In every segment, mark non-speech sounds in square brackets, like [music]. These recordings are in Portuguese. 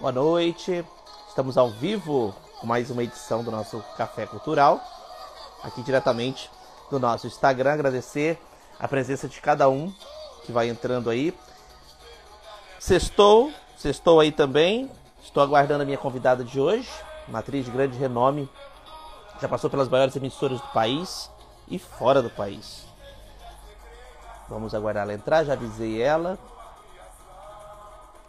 Boa noite. Estamos ao vivo com mais uma edição do nosso Café Cultural. Aqui diretamente do nosso Instagram. Agradecer a presença de cada um que vai entrando aí. Sextou, sextou aí também. Estou aguardando a minha convidada de hoje, uma atriz de grande renome. Já passou pelas maiores emissoras do país e fora do país. Vamos aguardar ela entrar, já avisei ela.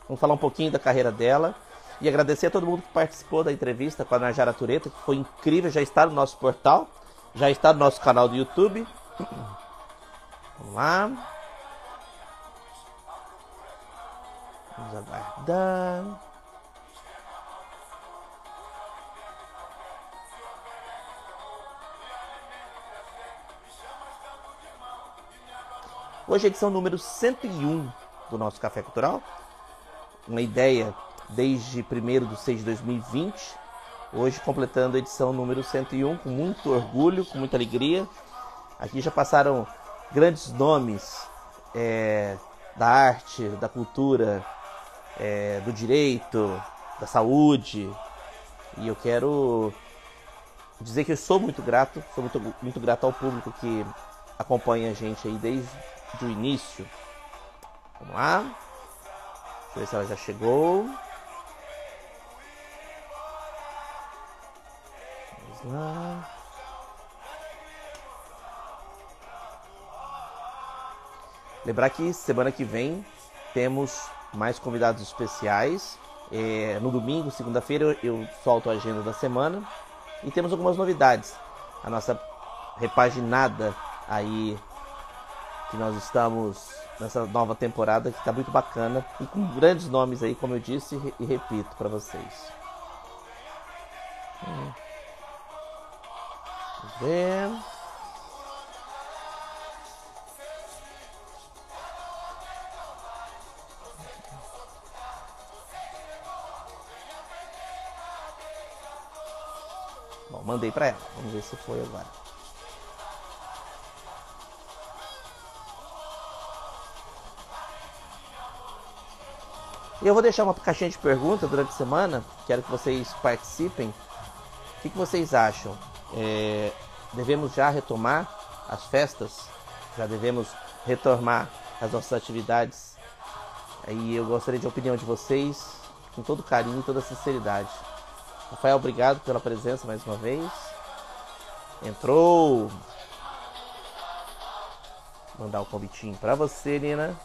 Vamos falar um pouquinho da carreira dela. E agradecer a todo mundo que participou da entrevista com a Najara Tureta, que foi incrível, já está no nosso portal, já está no nosso canal do YouTube. Vamos lá. Vamos aguardar. Hoje é edição número 101 do nosso Café Cultural. Uma ideia desde 1 de 6 de 2020. Hoje completando a edição número 101 com muito orgulho, com muita alegria. Aqui já passaram grandes nomes é, da arte, da cultura, é, do direito, da saúde. E eu quero dizer que eu sou muito grato, sou muito, muito grato ao público que acompanha a gente aí desde o início. Vamos lá. Deixa eu ver se ela já chegou. Vamos lá. Lembrar que semana que vem temos mais convidados especiais. É, no domingo, segunda-feira, eu, eu solto a agenda da semana. E temos algumas novidades. A nossa repaginada aí que nós estamos nessa nova temporada que está muito bacana e com grandes nomes aí, como eu disse e repito para vocês. Vamos ver. Bom, mandei para ela. Vamos ver se foi agora. E eu vou deixar uma caixinha de perguntas durante a semana. Quero que vocês participem. O que, que vocês acham? É, devemos já retomar as festas? Já devemos retomar as nossas atividades? E eu gostaria de opinião de vocês, com todo carinho e toda sinceridade. Rafael, obrigado pela presença mais uma vez. Entrou. Mandar o um convitinho para você, Nina.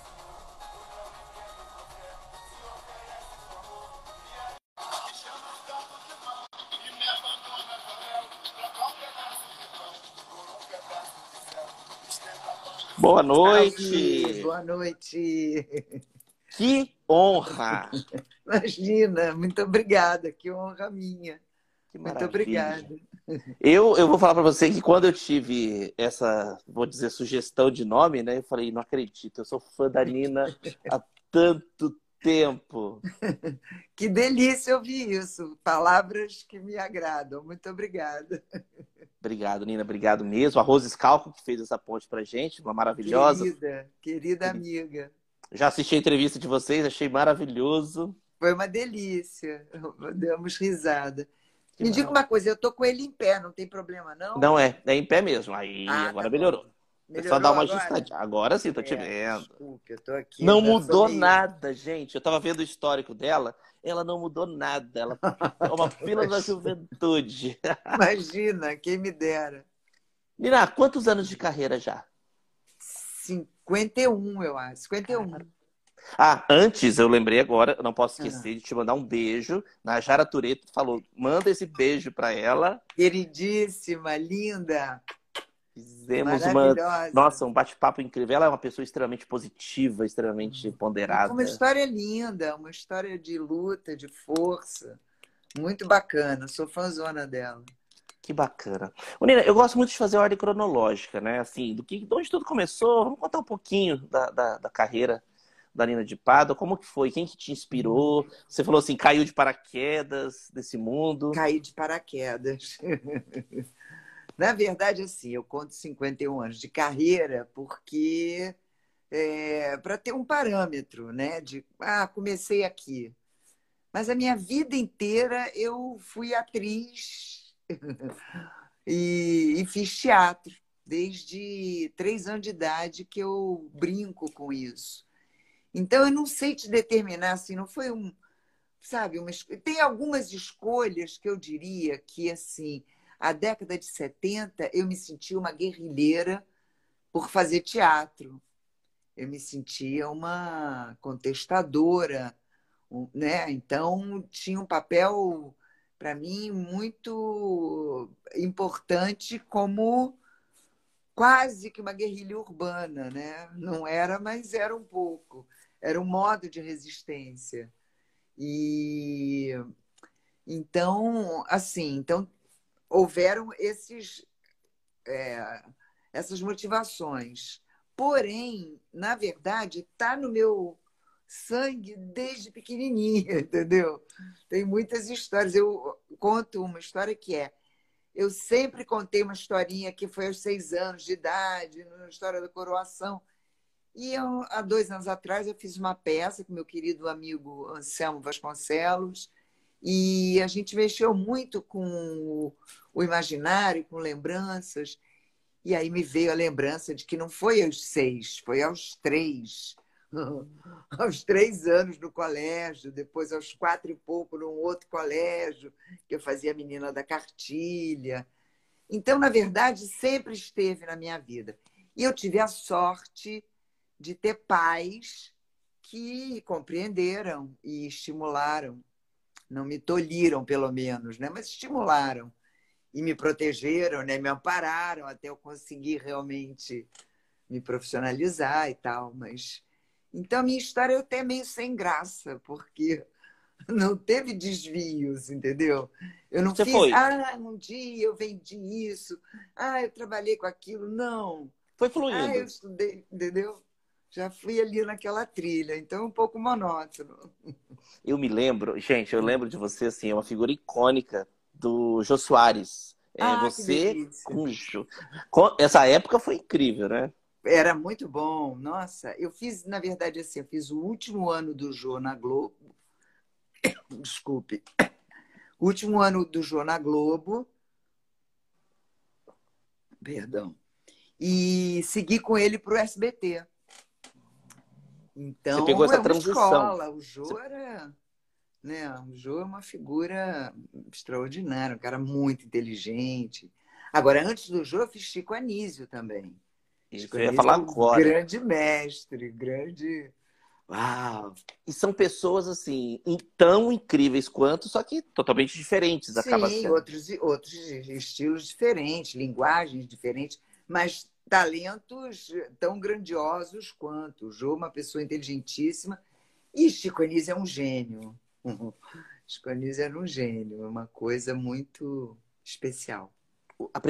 Boa noite. Boa noite. Que honra. Imagina, muito obrigada. Que honra minha. Que muito obrigada. Eu, eu vou falar para você que quando eu tive essa, vou dizer, sugestão de nome, né? Eu falei, não acredito, eu sou fã da Nina há tanto tempo. [laughs] Que delícia ouvir isso. Palavras que me agradam. Muito obrigada. Obrigado, Nina. Obrigado mesmo. A Rose Scalco, que fez essa ponte pra gente, uma maravilhosa. Querida, querida amiga. Já assisti a entrevista de vocês, achei maravilhoso. Foi uma delícia. [laughs] Demos risada. Que Me diga uma coisa, eu tô com ele em pé, não tem problema, não? Não é, é em pé mesmo. Aí ah, agora tá melhorou. Melhorou. É só dar uma ajustadinha. Agora sim, tô te é, vendo. Desculpe, eu tô aqui. Não mudou nada, gente. Eu tava vendo o histórico dela ela não mudou nada. Ela [laughs] é uma fila da juventude. Imagina, quem me dera. Mira, quantos anos de carreira já? 51, eu acho. 51. Ah, antes eu lembrei agora, não posso esquecer ah. de te mandar um beijo. Na Jara Tureto falou: manda esse beijo para ela. Queridíssima, linda. Fizemos uma. Nossa, um bate-papo incrível. Ela é uma pessoa extremamente positiva, extremamente ponderada. Uma história linda, uma história de luta, de força. Muito bacana. Sou fãzona dela. Que bacana. Nina, eu gosto muito de fazer ordem cronológica, né? Assim, do que, de onde tudo começou. Vamos contar um pouquinho da, da, da carreira da Nina de Pádua. Como que foi? Quem que te inspirou? Você falou assim, caiu de paraquedas desse mundo. Caí de paraquedas. [laughs] Na verdade, assim, eu conto 51 anos de carreira porque é, para ter um parâmetro, né? De ah, comecei aqui. Mas a minha vida inteira eu fui atriz [laughs] e, e fiz teatro. Desde três anos de idade que eu brinco com isso. Então, eu não sei te determinar, assim, não foi um, sabe, uma, tem algumas escolhas que eu diria que, assim, a década de 70 eu me sentia uma guerrilheira por fazer teatro. Eu me sentia uma contestadora, né? Então, tinha um papel, para mim, muito importante como quase que uma guerrilha urbana, né? Não era, mas era um pouco. Era um modo de resistência. E então, assim, então houveram esses é, essas motivações. Porém, na verdade, está no meu sangue desde pequenininha, [laughs] entendeu? Tem muitas histórias. Eu conto uma história que é eu sempre contei uma historinha que foi aos seis anos de idade, na história da coroação. E eu, há dois anos atrás eu fiz uma peça com meu querido amigo Anselmo Vasconcelos, e a gente mexeu muito com o, imaginário, com lembranças. E aí me veio a lembrança de que não foi aos seis, foi aos três. [laughs] aos três anos no colégio, depois aos quatro e pouco num outro colégio, que eu fazia menina da cartilha. Então, na verdade, sempre esteve na minha vida. E eu tive a sorte de ter pais que compreenderam e estimularam. Não me tolhiram, pelo menos, né? mas estimularam. E me protegeram, né? me ampararam até eu conseguir realmente me profissionalizar e tal. Mas então, a minha história é até meio sem graça, porque [laughs] não teve desvios, entendeu? Eu não Você fiz, foi. ah, um dia eu vendi isso, ah, eu trabalhei com aquilo. Não. Foi fluindo. Ah, eu estudei, entendeu? Já fui ali naquela trilha, então é um pouco monótono. [laughs] Eu me lembro, gente, eu lembro de você, assim, é uma figura icônica do Jô Soares. É, ah, você, com... essa época foi incrível, né? Era muito bom. Nossa, eu fiz, na verdade, assim, eu fiz o último ano do Jô na Globo. [coughs] Desculpe. O [coughs] último ano do Jô na Globo. Perdão. E segui com ele para o SBT. Então, Você pegou essa é transição. escola. O Jô era. Né? O Jô é uma figura extraordinária, um cara muito inteligente. Agora, antes do Jô, eu fiz Chico Anísio também. Isso que eu ia falar agora. Grande mestre, grande. Uau! E são pessoas assim, tão incríveis quanto, só que totalmente diferentes. Acaba Sim, sendo. outros, outros estilos diferentes, linguagens diferentes, mas talentos tão grandiosos quanto. O Jô uma pessoa inteligentíssima e Chico Anísio é um gênio. [laughs] Chico Anísio era um gênio, uma coisa muito especial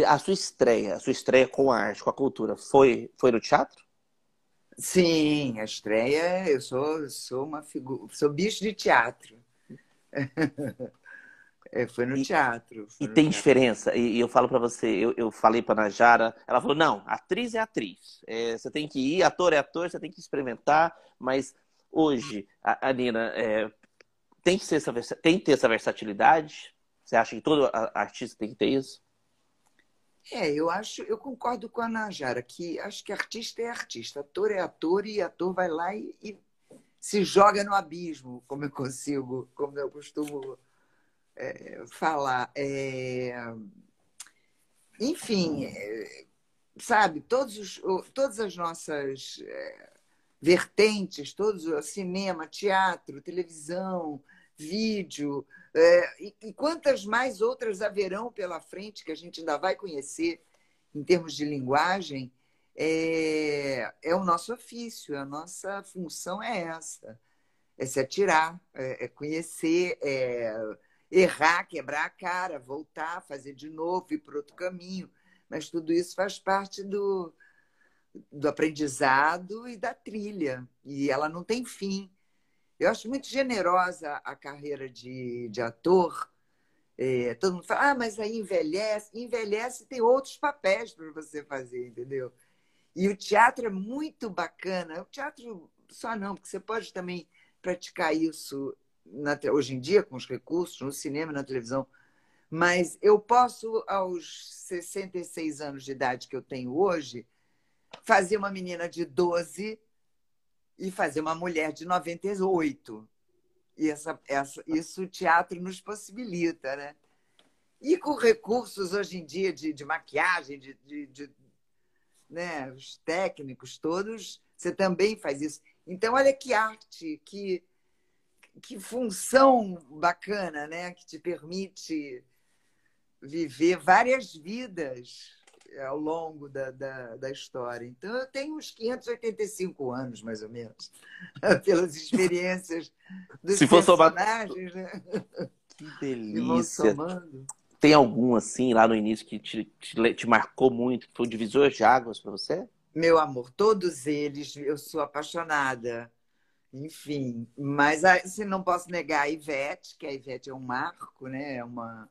a, sua estreia, a sua estreia com a arte, com a cultura, foi, foi no teatro? Sim, a estreia, eu sou, sou uma figura, sou bicho de teatro. [laughs] É, foi no e, teatro. Foi e no tem teatro. diferença. E, e, eu falo para você, eu, eu falei para Najara, ela falou: não, atriz é atriz. É, você tem que ir, ator é ator, você tem que experimentar. Mas hoje, a, a Nina é, tem, que ser essa, tem que ter essa versatilidade? Você acha que todo artista tem que ter isso? É, eu acho, eu concordo com a Najara, que acho que artista é artista, ator é ator e ator vai lá e, e se joga no abismo, como eu consigo, como eu costumo é, falar. É, enfim, é, sabe, todos os, todas as nossas vertentes, todos cinema, teatro, televisão, vídeo, é, e, e, quantas mais outras haverão pela frente que a gente ainda vai conhecer em termos de linguagem, é, é o nosso ofício, a nossa função é essa: é se atirar, é, é conhecer, é errar, quebrar a cara, voltar, fazer de novo, ir para outro caminho. Mas tudo isso faz parte do, do aprendizado e da trilha, e ela não tem fim. Eu acho muito generosa a carreira de, de ator. É, todo mundo fala, ah, mas aí envelhece. Envelhece tem outros papéis para você fazer, entendeu? E o teatro é muito bacana. O teatro só não, porque você pode também praticar isso na, hoje em dia, com os recursos, no cinema na televisão. Mas eu posso, aos 66 anos de idade que eu tenho hoje, fazer uma menina de 12 e fazer uma mulher de 98. E essa, essa, isso o teatro nos possibilita, né? E com recursos hoje em dia de, de maquiagem, de, de, de né, os técnicos todos, você também faz isso. Então, olha que arte, que, que função bacana, né? Que te permite viver várias vidas ao longo da, da, da, história. Então, eu tenho uns 585 anos, mais ou menos, [laughs] pelas experiências dos Se personagens. Somar... Né? Que delícia! Tem algum, assim, lá no início que te, te, te marcou muito, que foi um divisor de águas para você? Meu amor, todos eles, eu sou apaixonada. Enfim, mas se não posso negar a Ivete, que a Ivete é um marco, né? É uma,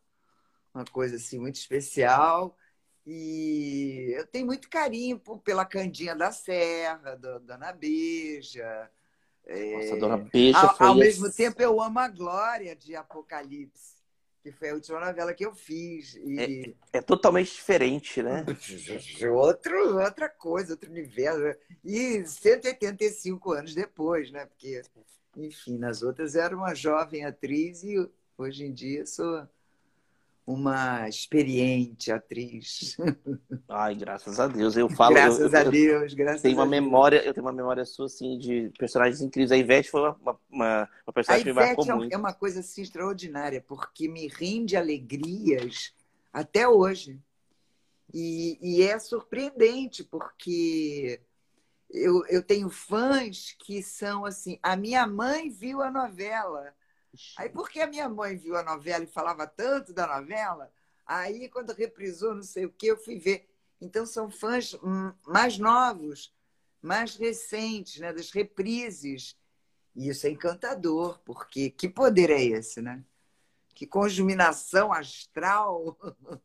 uma coisa assim muito especial. E eu tenho muito carinho pela Candinha da Serra, da Dona Beija. Nossa, é... Dona Beija ao, foi... Ao mesmo tempo, eu amo a Glória de Apocalipse, que foi a última novela que eu fiz. E... É, é, totalmente diferente, né? [laughs] Outro, outra coisa, outro universo. E 185 anos depois, né? Porque, enfim, nas outras era uma jovem atriz e hoje em dia sou uma experiente atriz. Ai, graças a Deus. Eu [laughs] falo. Graças eu, eu, a Deus, graças tenho uma a memória, Deus. Eu tenho uma memória sua, assim, de personagens incríveis. A Ivete foi uma, uma, uma personagem que me marcou é, muito. é uma coisa assim, extraordinária, porque me rende alegrias até hoje. E, e é surpreendente, porque eu, eu tenho fãs que são assim. A minha mãe viu a novela Aí, porque a minha mãe viu a novela e falava tanto da novela, aí, quando reprisou não sei o que, eu fui ver. Então, são fãs mais novos, mais recentes, né, das reprises. E isso é encantador, porque que poder é esse, né? Que conjuminação astral [laughs]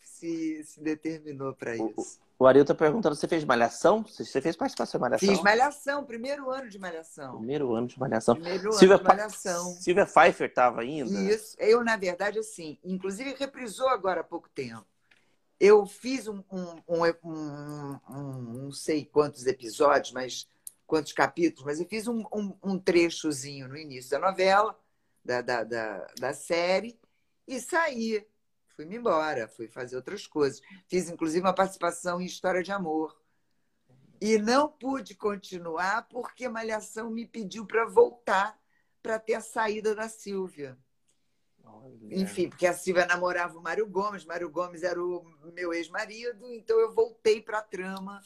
se, se determinou para isso. O Ariel está perguntando, você fez Malhação? Você fez participação em Malhação? Fiz Malhação, primeiro ano de Malhação. Primeiro ano de Malhação. Primeiro Silvia, ano de Malhação. Silvia Pfeiffer estava ainda? Isso. Eu, na verdade, assim, inclusive reprisou agora há pouco tempo. Eu fiz um, um, um, um não sei quantos episódios, mas quantos capítulos, mas eu fiz um, um, trechozinho no início da novela, da, da, da, da série, e saí fui-me embora, fui fazer outras coisas. Fiz, inclusive, uma participação em História de Amor. E não pude continuar porque Malhação me pediu para voltar para ter a saída da Silvia. Olha. Enfim, porque a Silvia namorava o Mário Gomes, Mário Gomes era o meu ex-marido, então eu voltei para a trama.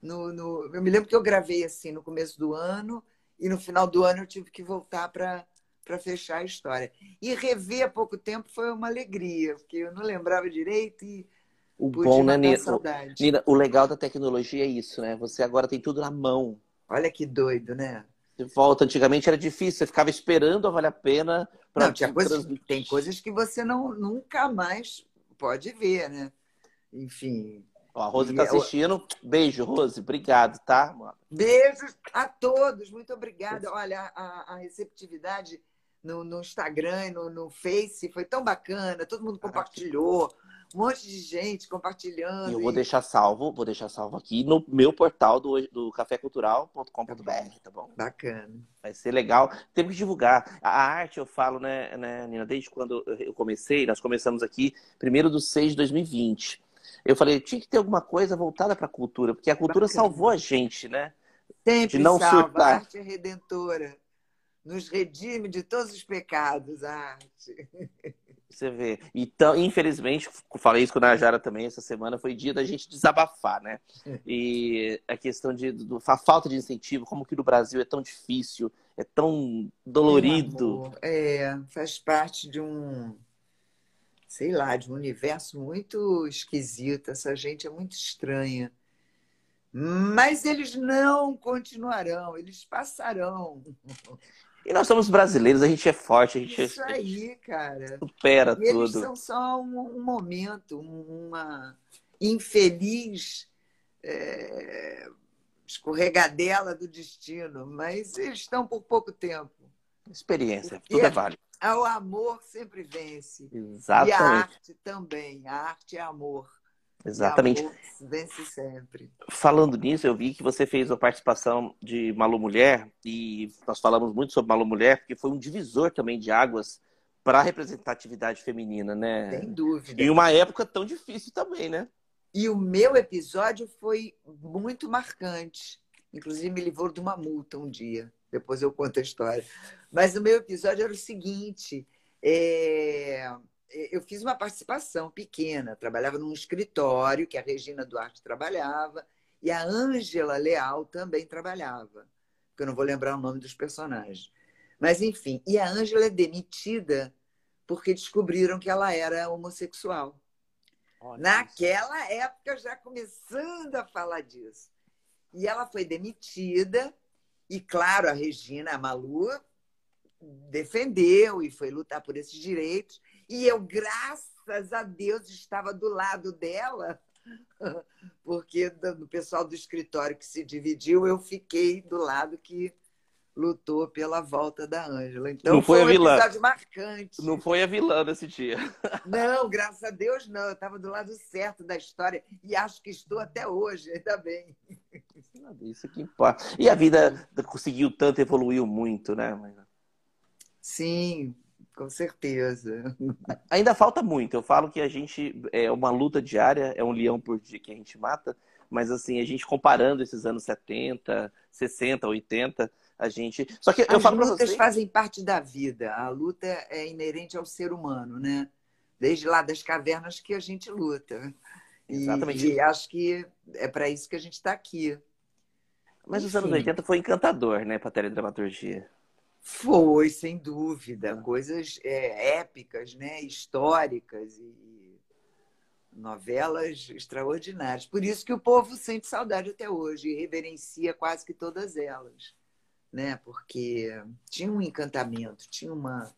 No, no... Eu me lembro que eu gravei assim no começo do ano, e no final do ano eu tive que voltar para para fechar a história. E rever há pouco tempo foi uma alegria, porque eu não lembrava direito e o bom, né, Nina? Nina? O legal da tecnologia é isso, né? Você agora tem tudo na mão. Olha que doido, né? De volta, antigamente era difícil, você ficava esperando a vale a pena para não, tinha coisas, Tem coisas que você não, nunca mais pode ver, né? Enfim. Ó, a Rose está assistindo. Beijo, Rose. Obrigado, tá? Beijos a todos. Muito obrigada. Olha, a, a receptividade no, no Instagram, no, no Face, foi tão bacana, todo mundo compartilhou, um monte de gente compartilhando. E eu vou deixar salvo, vou deixar salvo aqui no meu portal do, do cafécultural.com.br, tá bom? Bacana. Vai ser legal. Temos que divulgar. A arte, eu falo, né, né, Nina, desde quando eu comecei, nós começamos aqui, primeiro do 6 de 2020. Eu falei, tinha que ter alguma coisa voltada para a cultura, porque a cultura Bacana. salvou a gente, né? Sempre de não salva, surtar. a arte é redentora nos redime de todos os pecados, a arte. Você vê. Então, infelizmente, falei isso com a Najara também essa semana, foi dia da gente desabafar, né? E a questão de do, a falta de incentivo, como que no Brasil é tão difícil, é tão dolorido. É, faz parte de um, sei lá, de um universo muito esquisito. Essa gente é muito estranha. Mas eles não continuarão, eles passarão. E nós somos brasileiros, a gente é forte, a gente Isso aí, cara. supera e tudo. Eles são só um, um momento, uma infeliz é, escorregadela do destino, mas eles estão por pouco tempo. Experiência, tudo é, é válido. O amor sempre vence. Exatamente. E a arte também. A arte é amor. Exatamente. vence sempre. Falando nisso, eu vi que você fez a participação de Malu Mulher e nós falamos muito sobre Malu Mulher porque foi um divisor também de águas para a representatividade feminina, né? Sem dúvida. Em uma época tão difícil também, né? E o meu episódio foi muito marcante. Inclusive, me livrou de uma multa um dia. Depois eu conto a história. Mas o meu episódio era o seguinte: é eu fiz uma participação pequena, trabalhava num escritório que a Regina Duarte trabalhava e a Ângela Leal também trabalhava, que eu não vou lembrar o nome dos personagens. Mas enfim, e a Ângela é demitida porque descobriram que ela era homossexual. Naquela isso. época já começando a falar disso. E ela foi demitida e claro, a Regina, a Malu, defendeu e foi lutar por esses direitos. E eu, graças a Deus, estava do lado dela, [laughs] porque do pessoal do escritório que se dividiu, eu fiquei do lado que lutou pela volta da Ângela. Então não foi, foi um a vilã. episódio marcante. Não foi a vilã nesse dia. [laughs] Não, graças a Deus não. Eu estava do lado certo da história e acho que estou até hoje, ainda bem. Isso que importa. E a vida conseguiu tanto, evoluiu muito, né? Sim, com certeza. Ainda falta muito. Eu falo que a gente é uma luta diária, é um leão por dia que a gente mata, mas assim, a gente comparando esses anos 70, 60, 80, a gente. Só que eu As falo lutas você... fazem parte da vida. A luta é inerente ao ser humano, né? Desde lá das cavernas que a gente luta. Exatamente. E, e acho que é para isso que a gente está aqui. Mas Enfim. os anos 80 foi encantador, né, para a teledramaturgia. Foi, sem dúvida. Coisas é, épicas, né? históricas e novelas extraordinárias. Por isso que o povo sente saudade até hoje e reverencia quase que todas elas. Né? Porque tinha um encantamento, tinha uma,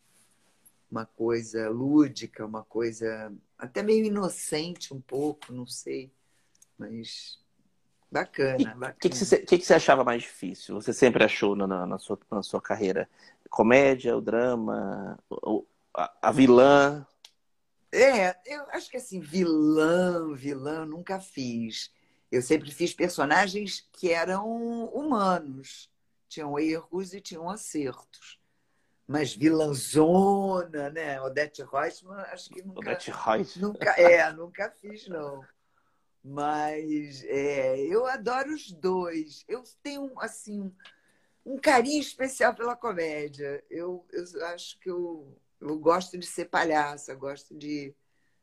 uma coisa lúdica, uma coisa até meio inocente um pouco, não sei. Mas Bacana, bacana. O que, que, você, que, que você achava mais difícil? Você sempre achou na, na, sua, na sua carreira? Comédia, o drama, o, a, a, vilã? É, eu acho que assim, vilã, vilã, nunca fiz. Eu sempre fiz personagens que eram humanos. Tinham erros e tinham acertos. Mas vilãzona, né? Odete Reutemann, acho que nunca... Odete Reutemann. Nunca, é, nunca fiz, não. Mas é, eu adoro os dois. Eu tenho, assim, um carinho especial pela comédia. Eu, eu acho que eu, eu gosto de ser palhaça, gosto de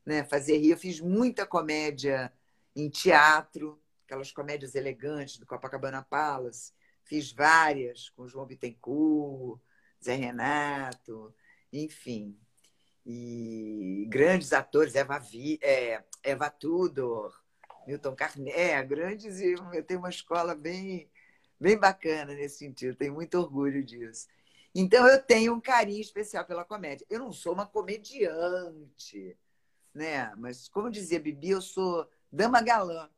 né, fazer rir. Eu fiz muita comédia em teatro, aquelas comédias elegantes do Copacabana Palace. Fiz várias com João Bittencourt, Zé Renato, enfim. E grandes atores, Eva, Vi, é, Eva Tudor, Milton Carné, grandes, e eu tenho uma escola bem, bem bacana nesse sentido, tenho muito orgulho disso. Então, eu tenho um carinho especial pela comédia. Eu não sou uma comediante, né? Mas, como dizia Bibi, eu sou dama galã.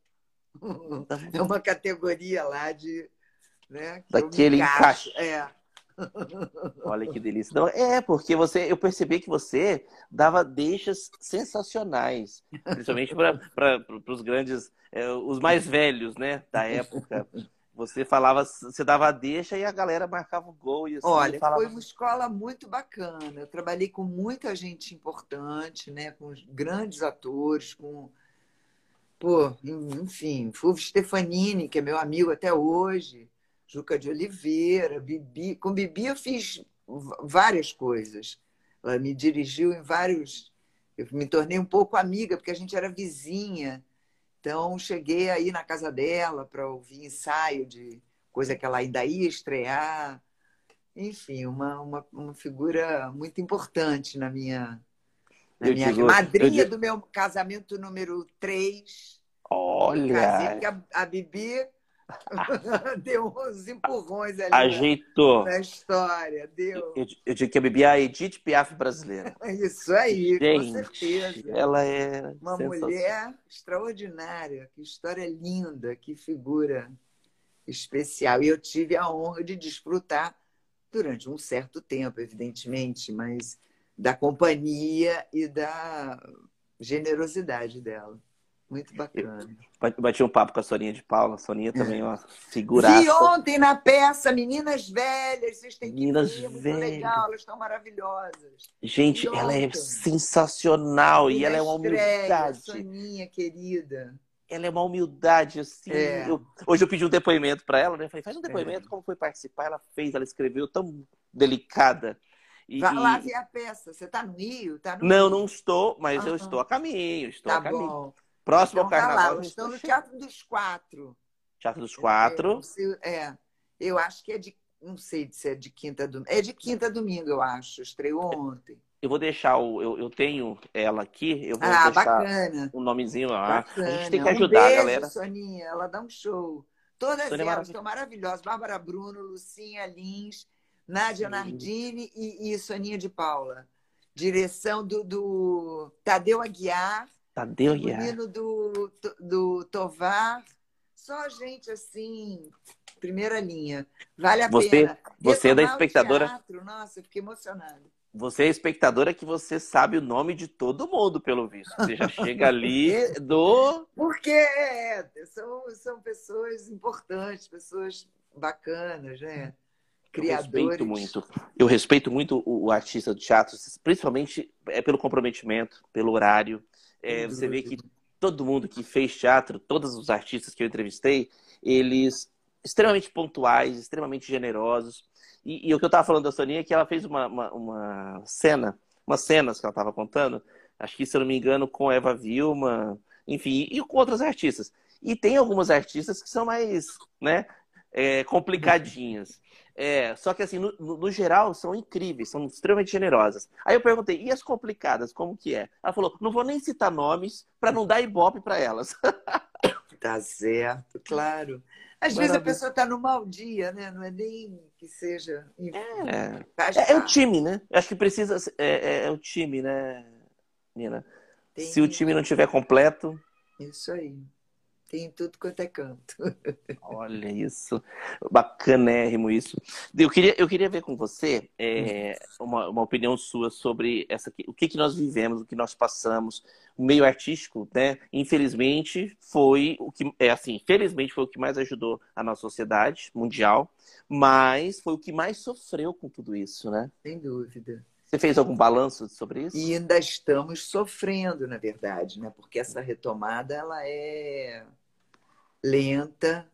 [laughs] É uma categoria lá de. Né, Daquele encaixe. É. Olha que delícia. Não, é, porque você, eu percebi que você dava deixas sensacionais, principalmente para os grandes, é, os mais velhos, né, da época. Você falava, você dava a deixa e a galera marcava o gol. E assim, Olha, falava... foi uma escola muito bacana. Eu trabalhei com muita gente importante, né, com grandes atores, com pô, enfim, Fulvio Stefanini, que é meu amigo até hoje. Juca de Oliveira, Bibi. Com Bibi eu fiz várias coisas. Ela me dirigiu em vários. Eu me tornei um pouco amiga, porque a gente era vizinha. Então, cheguei aí na casa dela para ouvir ensaio de coisa que ela ainda ia estrear. Enfim, uma, uma, uma figura muito importante na minha, na minha digo, madrinha do meu casamento número 3. Olha! Casei, a, a Bibi [laughs] deu uns empurrões ali Ajeitou. na história. Deu. Eu, eu digo que Bibi é a Edith Piaf brasileira. [laughs] Isso aí, Gente, com certeza. Ela é uma mulher extraordinária. Que história linda, que figura especial. E eu tive a honra de desfrutar durante um certo tempo, evidentemente, mas da companhia e da generosidade dela. Muito bacana. Bati um papo com a Soninha de Paula. A Soninha também é uma figuraça. Vi ontem na peça Meninas Velhas. Vocês têm que Meninas ver, é muito Velhas. legal. Elas estão maravilhosas. Gente, Vi ela é sensacional e ela é uma humildade. Soninha, querida. Ela é uma humildade, assim. É. Eu- hoje eu pedi um depoimento para ela, né? Falei, faz um É. depoimento, como foi participar? Ela fez, ela escreveu tão delicada. E, Vai lá ver a peça. Você está no Rio? Tá no Não, Rio? não estou, mas eu estou a caminho, estou Tá a caminho. bom. Próximo Então ao tá carnaval. lá. eu Elas estão no estou Teatro dos Quatro. Teatro dos É, Quatro. sei- É, eu acho que é de. Não sei se é de quinta domingo. É de quinta domingo, eu acho. Estreou ontem. Eu vou deixar o. Eu, eu tenho ela aqui, eu vou Ah, deixar bacana. o nomezinho lá. Bacana. A gente tem que Um ajudar beijo, a galera. Soninha. Ela dá um show. Todas Sônia é elas estão maravilhosas. Bárbara Bruno, Lucinha Lins, Nádia Sim. Nardini e, e Soninha de Paula. Direção do, do Tadeu Aguiar, Tadeu Aguiar. menino do, do Tovar. Só gente assim, primeira linha. Vale a Você- pena. você é da espectadora? teatro, Nossa, eu fiquei emocionada. Você é espectadora que você sabe o nome de todo mundo, pelo visto. Você já chega ali [laughs] do. Porque é, são, são pessoas importantes, pessoas bacanas, né? Eu Criadores. respeito muito. Eu respeito muito o, o artista do teatro, principalmente é pelo comprometimento, pelo horário. É, você vê que todo mundo que fez teatro, todos os artistas que eu entrevistei, eles extremamente pontuais, extremamente generosos. E, e o que eu estava falando da Soninha é que ela fez uma, uma, uma cena, umas cenas que ela estava contando, acho que, se eu não me engano, com Eva Vilma, enfim, e com outros artistas. E tem algumas artistas que são mais, né, é, complicadinhas. É, só que assim, no, no- geral, são incríveis, são extremamente generosas. Aí eu perguntei, e as complicadas, como que é? Ela falou, não vou nem citar nomes para não dar ibope para elas. [laughs] Tá certo, claro. Às vezes a Maravilha. pessoa está no mau dia, né? Não é nem que seja. É, é, é o time, né? Eu acho que precisa. É, é- é o time, né, Nina? Tem Se o time não tiver completo, Isso aí. Tem em tudo quanto é canto. olha isso. Bacanérrimo isso. Eu queria, eu queria ver com você é, uma, uma opinião sua sobre essa, o que, que nós vivemos, o que nós passamos. O meio artístico, né? Infelizmente, foi o que. É assim, felizmente foi o que mais ajudou a nossa sociedade mundial, mas foi o que mais sofreu com tudo isso, né? Sem dúvida. Você fez algum balanço sobre isso? E ainda estamos sofrendo, na verdade, né? Porque essa retomada ela é lenta.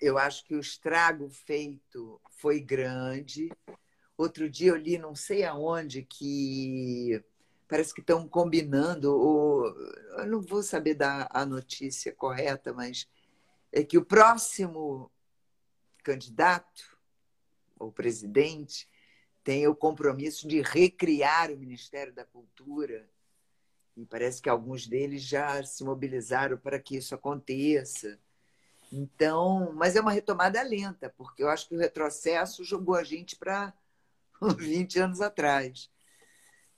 Eu acho que o estrago feito foi grande. Outro dia eu li, não sei aonde, que parece que estão combinando, ou eu não vou saber dar a notícia correta, mas é que o próximo candidato, ou presidente, tem o compromisso de recriar o Ministério da Cultura. E parece que alguns deles já se mobilizaram para que isso aconteça. Então, mas é uma retomada lenta, porque eu acho que o retrocesso jogou a gente para [laughs] 20 anos atrás.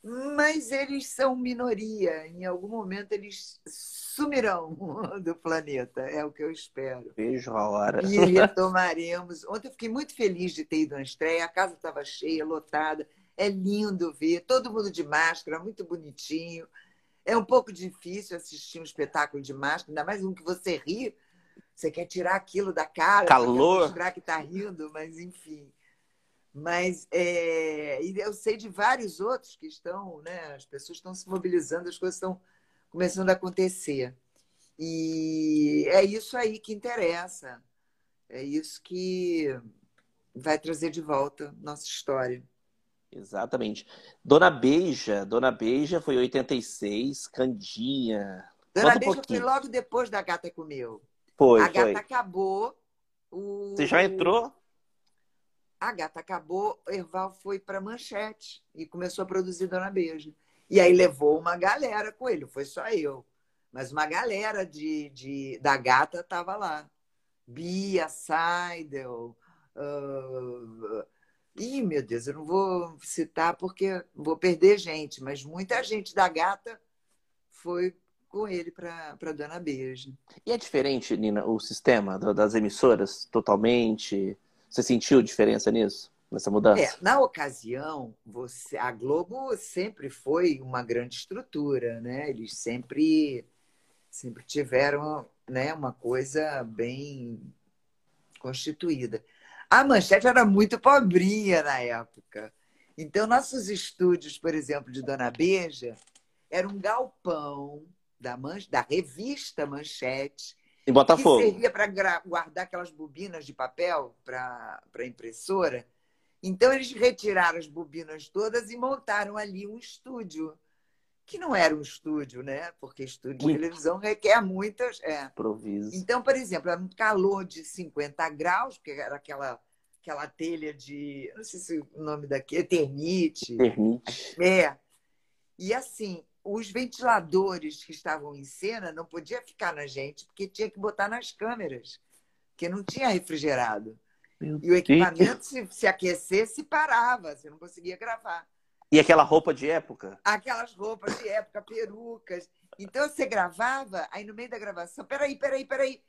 Mas eles são minoria, em algum momento eles sumirão [laughs] do planeta, é o que eu espero. Vejo a hora. E retomaremos. Ontem eu fiquei muito feliz de ter ido à estreia. A casa estava cheia, lotada. É lindo ver, todo mundo de máscara, muito bonitinho. É um pouco difícil assistir um espetáculo de máscara, ainda mais um que você ri. Você quer tirar aquilo da cara, Calor. mostrar que está rindo, mas enfim. Mas é, e eu sei de vários outros que estão, né? As pessoas estão se mobilizando, as coisas estão começando a acontecer. E é isso aí que interessa. É isso que vai trazer de volta nossa história. Exatamente. Dona Beija, Dona Beija foi 86, Candinha. Dona Conta um Beija foi pouquinho. logo depois da Gata Comeu. Foi, a foi. Gata acabou. O... Você já entrou? A Gata acabou, o Erval foi para Manchete e começou a produzir Dona Beija. E aí levou uma galera com ele, foi só eu. Mas uma galera de, de, da Gata estava lá. Bia, Seidel. Uh... Ih, meu Deus, eu não vou citar porque vou perder gente, mas muita gente da Gata foi com ele para Dona Beija. E é diferente, Nina, o sistema da- das emissoras, totalmente? Você sentiu diferença nisso? Nessa mudança? É, na ocasião, você, a Globo sempre foi uma grande estrutura, né? Eles sempre, sempre tiveram né, uma coisa bem constituída. A manchete era muito pobrinha na época. Então, nossos estúdios, por exemplo, de Dona Beja, era um galpão da, man... da revista Manchete. Em Botafogo. Que servia para guardar aquelas bobinas de papel para a impressora. Então, eles retiraram as bobinas todas e montaram ali um estúdio. Que não era um estúdio, né? Porque estúdio de televisão requer muitas. É. Proviso. Então, por exemplo, era um calor de 50 graus, porque era aquela aquela telha de. Não sei se o nome daqui é Eternite. Eternite. É. E assim, os ventiladores que estavam em cena não podia ficar na gente, porque tinha que botar nas câmeras, porque não tinha refrigerado. Meu e o equipamento, se, se aquecesse, parava, você não conseguia gravar. E aquela roupa de época? Aquelas roupas de época, perucas. Então você gravava, aí no meio da gravação, peraí, peraí, peraí.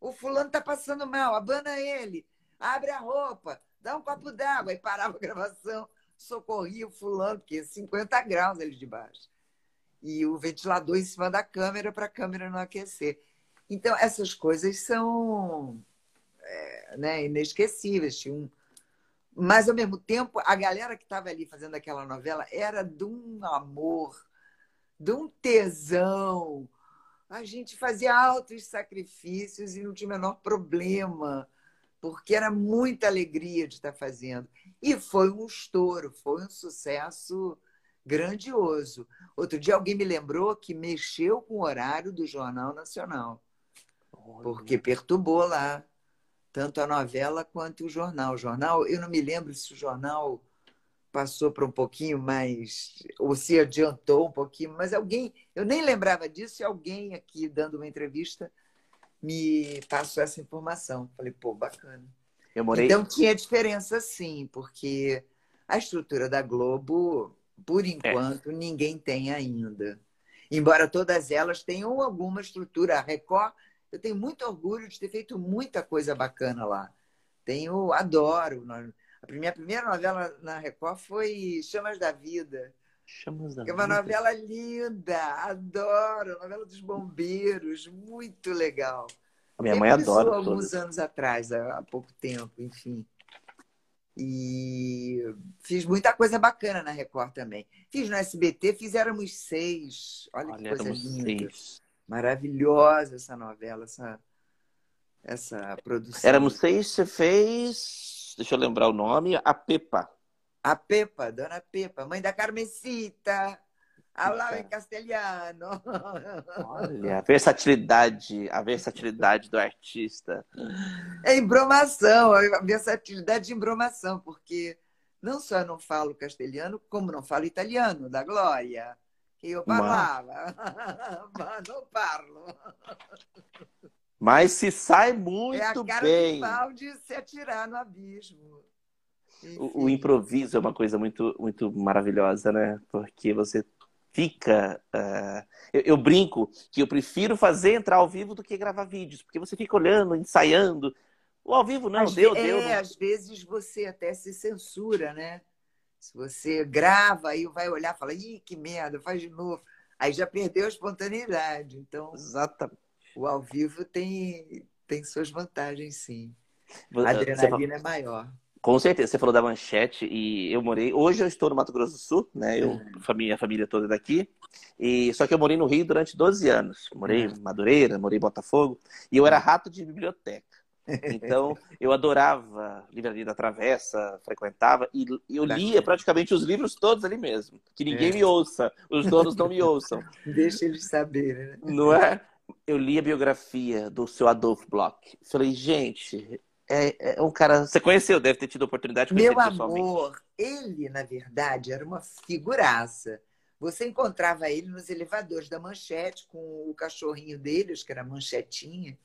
O fulano tá passando mal, abana ele abre a roupa, dá um copo d'água. E parava a gravação, socorria o fulano, porque 50 graus ali de baixo. E o ventilador em cima da câmera para a câmera não aquecer. Então, essas coisas são é, né, inesquecíveis. Tinha um... Mas, ao mesmo tempo, a galera que estava ali fazendo aquela novela era de um amor, de um tesão. A gente fazia altos sacrifícios e não tinha o menor problema porque era muita alegria de estar fazendo. E foi um estouro, foi um sucesso grandioso. Outro dia alguém me lembrou que mexeu com o horário do Jornal Nacional, porque perturbou lá tanto a novela quanto o jornal. O jornal, eu não me lembro se o jornal passou para um pouquinho mais, ou se adiantou um pouquinho, mas alguém, eu nem lembrava disso, e alguém aqui dando uma entrevista me passou essa informação. Falei, pô, bacana. Eu morei... Então tinha diferença sim, porque a estrutura da Globo, por enquanto, é. ninguém tem ainda. Embora todas elas tenham alguma estrutura. A Record, eu tenho muito orgulho de ter feito muita coisa bacana lá. Tenho, adoro. A minha primeira novela na Record foi Chamas da Vida. Chamas da É uma novela linda, adoro. Novela dos bombeiros, muito legal. A minha mãe adora. alguns anos atrás, há pouco tempo, enfim. E fiz muita coisa bacana na Record também. Fiz no SBT, fiz Éramos Seis. Olha, Olha que coisa linda. Seis. Maravilhosa essa novela, essa, essa produção. Éramos Seis, você fez. Deixa eu lembrar o nome, a Pepa. A Pepa, Dona Pepa, mãe da Carmesita. Falava em castelhano. Olha, a versatilidade, a versatilidade do artista. É embromação, a versatilidade de embromação, porque não só eu não falo castelhano, como não falo italiano, da Glória, que eu falava, [laughs] mas não falo. Mas se sai muito bem. É a cara bem. de se atirar no abismo. O, o, improviso é uma coisa muito, muito maravilhosa, né? Porque você fica. Uh... Eu, eu, brinco que eu prefiro fazer entrar ao vivo do que gravar vídeos, porque você fica olhando, ensaiando. O ao vivo não, às deu, ve... deu. É, às vezes você até se censura, né? Se você grava, aí vai olhar e fala, ih, que merda, faz de novo. Aí já perdeu a espontaneidade. Então, Exatamente. o ao vivo tem, tem suas vantagens, sim. A adrenalina é maior. Com certeza, você falou da manchete e eu morei. Hoje eu estou no Mato Grosso do Sul, né? Eu, uhum. família, a família toda daqui. E só que eu morei no Rio durante 12 anos. Morei uhum. em Madureira, morei em Botafogo. E eu era rato de biblioteca. Então, eu adorava Livraria da Travessa, frequentava e eu lia praticamente os livros todos ali mesmo. Que ninguém é. me ouça, os donos não me [laughs] ouçam. Deixa eles saberem, né? Não é? Eu li a biografia do seu Adolfo Bloch. Falei, gente, é, é, um cara. Você conheceu, deve ter tido a oportunidade de conhecer Meu amor, ele, na verdade, era uma figuraça. Você encontrava ele nos elevadores da Manchete com o cachorrinho dele, acho que era Manchetinha.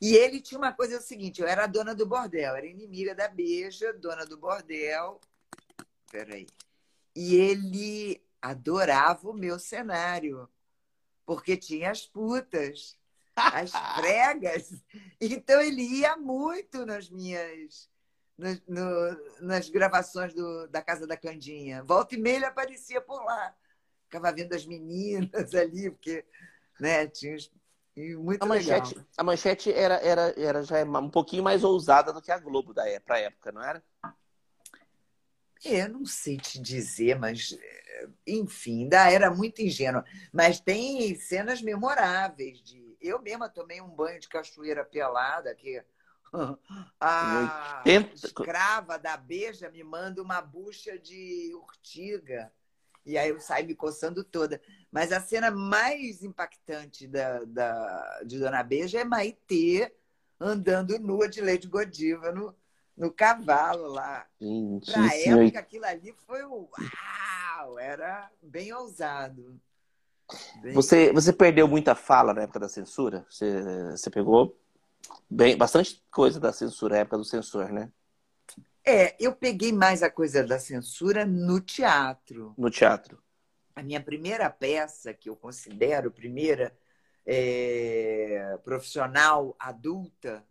E ele tinha uma coisa é o seguinte: eu era a dona do bordel, era inimiga da Beija, dona do bordel. Peraí. E ele adorava o meu cenário, porque tinha as putas as [laughs] pregas. Então ele ia muito nas minhas no, no, nas gravações do, da Casa da Candinha. Volta e meia ele aparecia por lá. Ficava vendo as meninas [laughs] ali, porque né, tinha muito a manchete, legal. A manchete era, era, era já um pouquinho mais ousada do que a Globo da época, época não era? É, eu não sei te dizer, mas enfim, ainda era muito ingênua. Mas tem cenas memoráveis de. Eu mesma tomei um banho de cachoeira pelada, que [laughs] a 80... escrava da beija me manda uma bucha de urtiga. E aí eu saio me coçando toda. Mas a cena mais impactante da, da, de Dona Beija é Maitê andando nua de Lady Godiva no, no cavalo lá. Gente, pra época, aquilo ali foi o uau! Era bem ousado. Bem... Você, você perdeu muita fala na época da censura? Você, você pegou bem, bastante coisa da censura, na época do censor, né? É, eu peguei mais a coisa da censura no teatro. No teatro. A minha primeira peça, que eu considero primeira é, profissional adulta,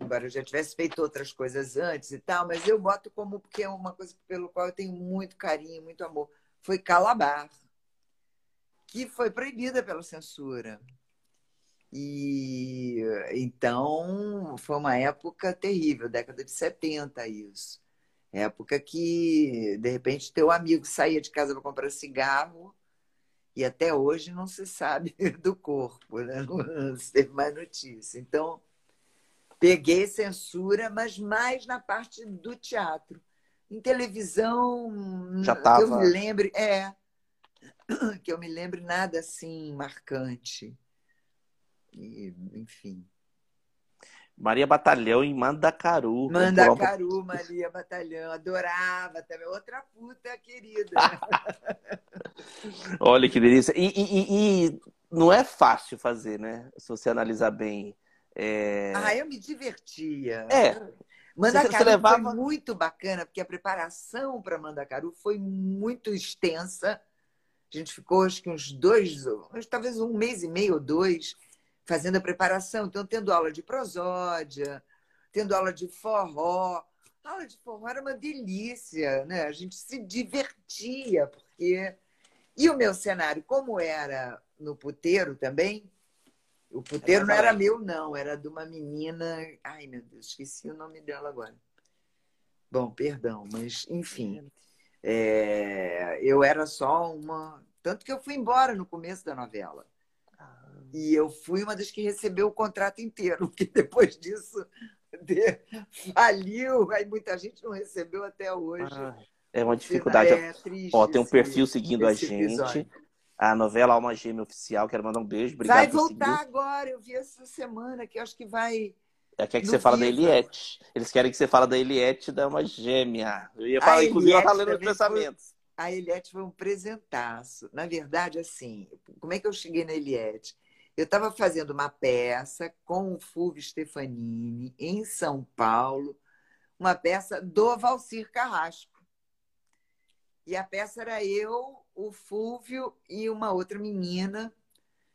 embora eu já tivesse feito outras coisas antes e tal, mas eu boto como porque é uma coisa pelo qual eu tenho muito carinho, muito amor. Foi Calabar, que foi proibida pela censura. E então foi uma época terrível, década de 70 isso. Época que, de repente, teu amigo saía de casa para comprar cigarro e até hoje não se sabe [laughs] do corpo, né? não se teve mais notícia. Então, peguei censura, mas mais na parte do teatro. Em televisão, Já tava... que eu me lembre, é, [clears throat] que eu me lembre nada assim marcante. E, enfim. Maria Batalhão em Mandacaru. Mandacaru, Maria Batalhão. Adorava também. Outra puta querida. [laughs] Olha que delícia. E, e, e, não é fácil fazer, né? Se você analisar bem. É... Ah, eu me divertia. É. Mandacaru você levava... foi muito bacana, porque a preparação para Mandacaru foi muito extensa. A gente ficou, acho que uns dois, talvez um mês e meio ou dois, fazendo a preparação. Então, tendo aula de prosódia, tendo aula de forró. A aula de forró era uma delícia, né? A gente se divertia, porque. E o meu cenário, como era no puteiro também, o puteiro não era meu, não, era de uma menina. Ai, meu Deus, esqueci o nome dela agora. Bom, perdão, mas enfim. É... eu era só uma. Tanto que eu fui embora no começo da novela. E eu fui uma das que recebeu o contrato inteiro, [laughs] porque depois disso de... faliu, aí muita gente não recebeu até hoje. Ah, é uma dificuldade. É triste, Ó, tem um perfil seguindo a gente. Episódio. A novela Alma Gêmea Oficial, quero mandar um beijo. Obrigado vai voltar agora, eu vi essa semana, que acho que vai. É, quer que você fala da Eliette. Eles querem que você fale da Eliette da Alma Gêmea. Eu ia falar, inclusive, ela tá lendo os pensamentos. Foi... A Eliette foi um presentaço. Na verdade, assim, como é que eu cheguei na Eliette? Eu estava fazendo uma peça com o Fulvio Stefanini, em São Paulo, uma peça do Valcir Carrasco. E a peça era eu, o Fulvio e uma outra menina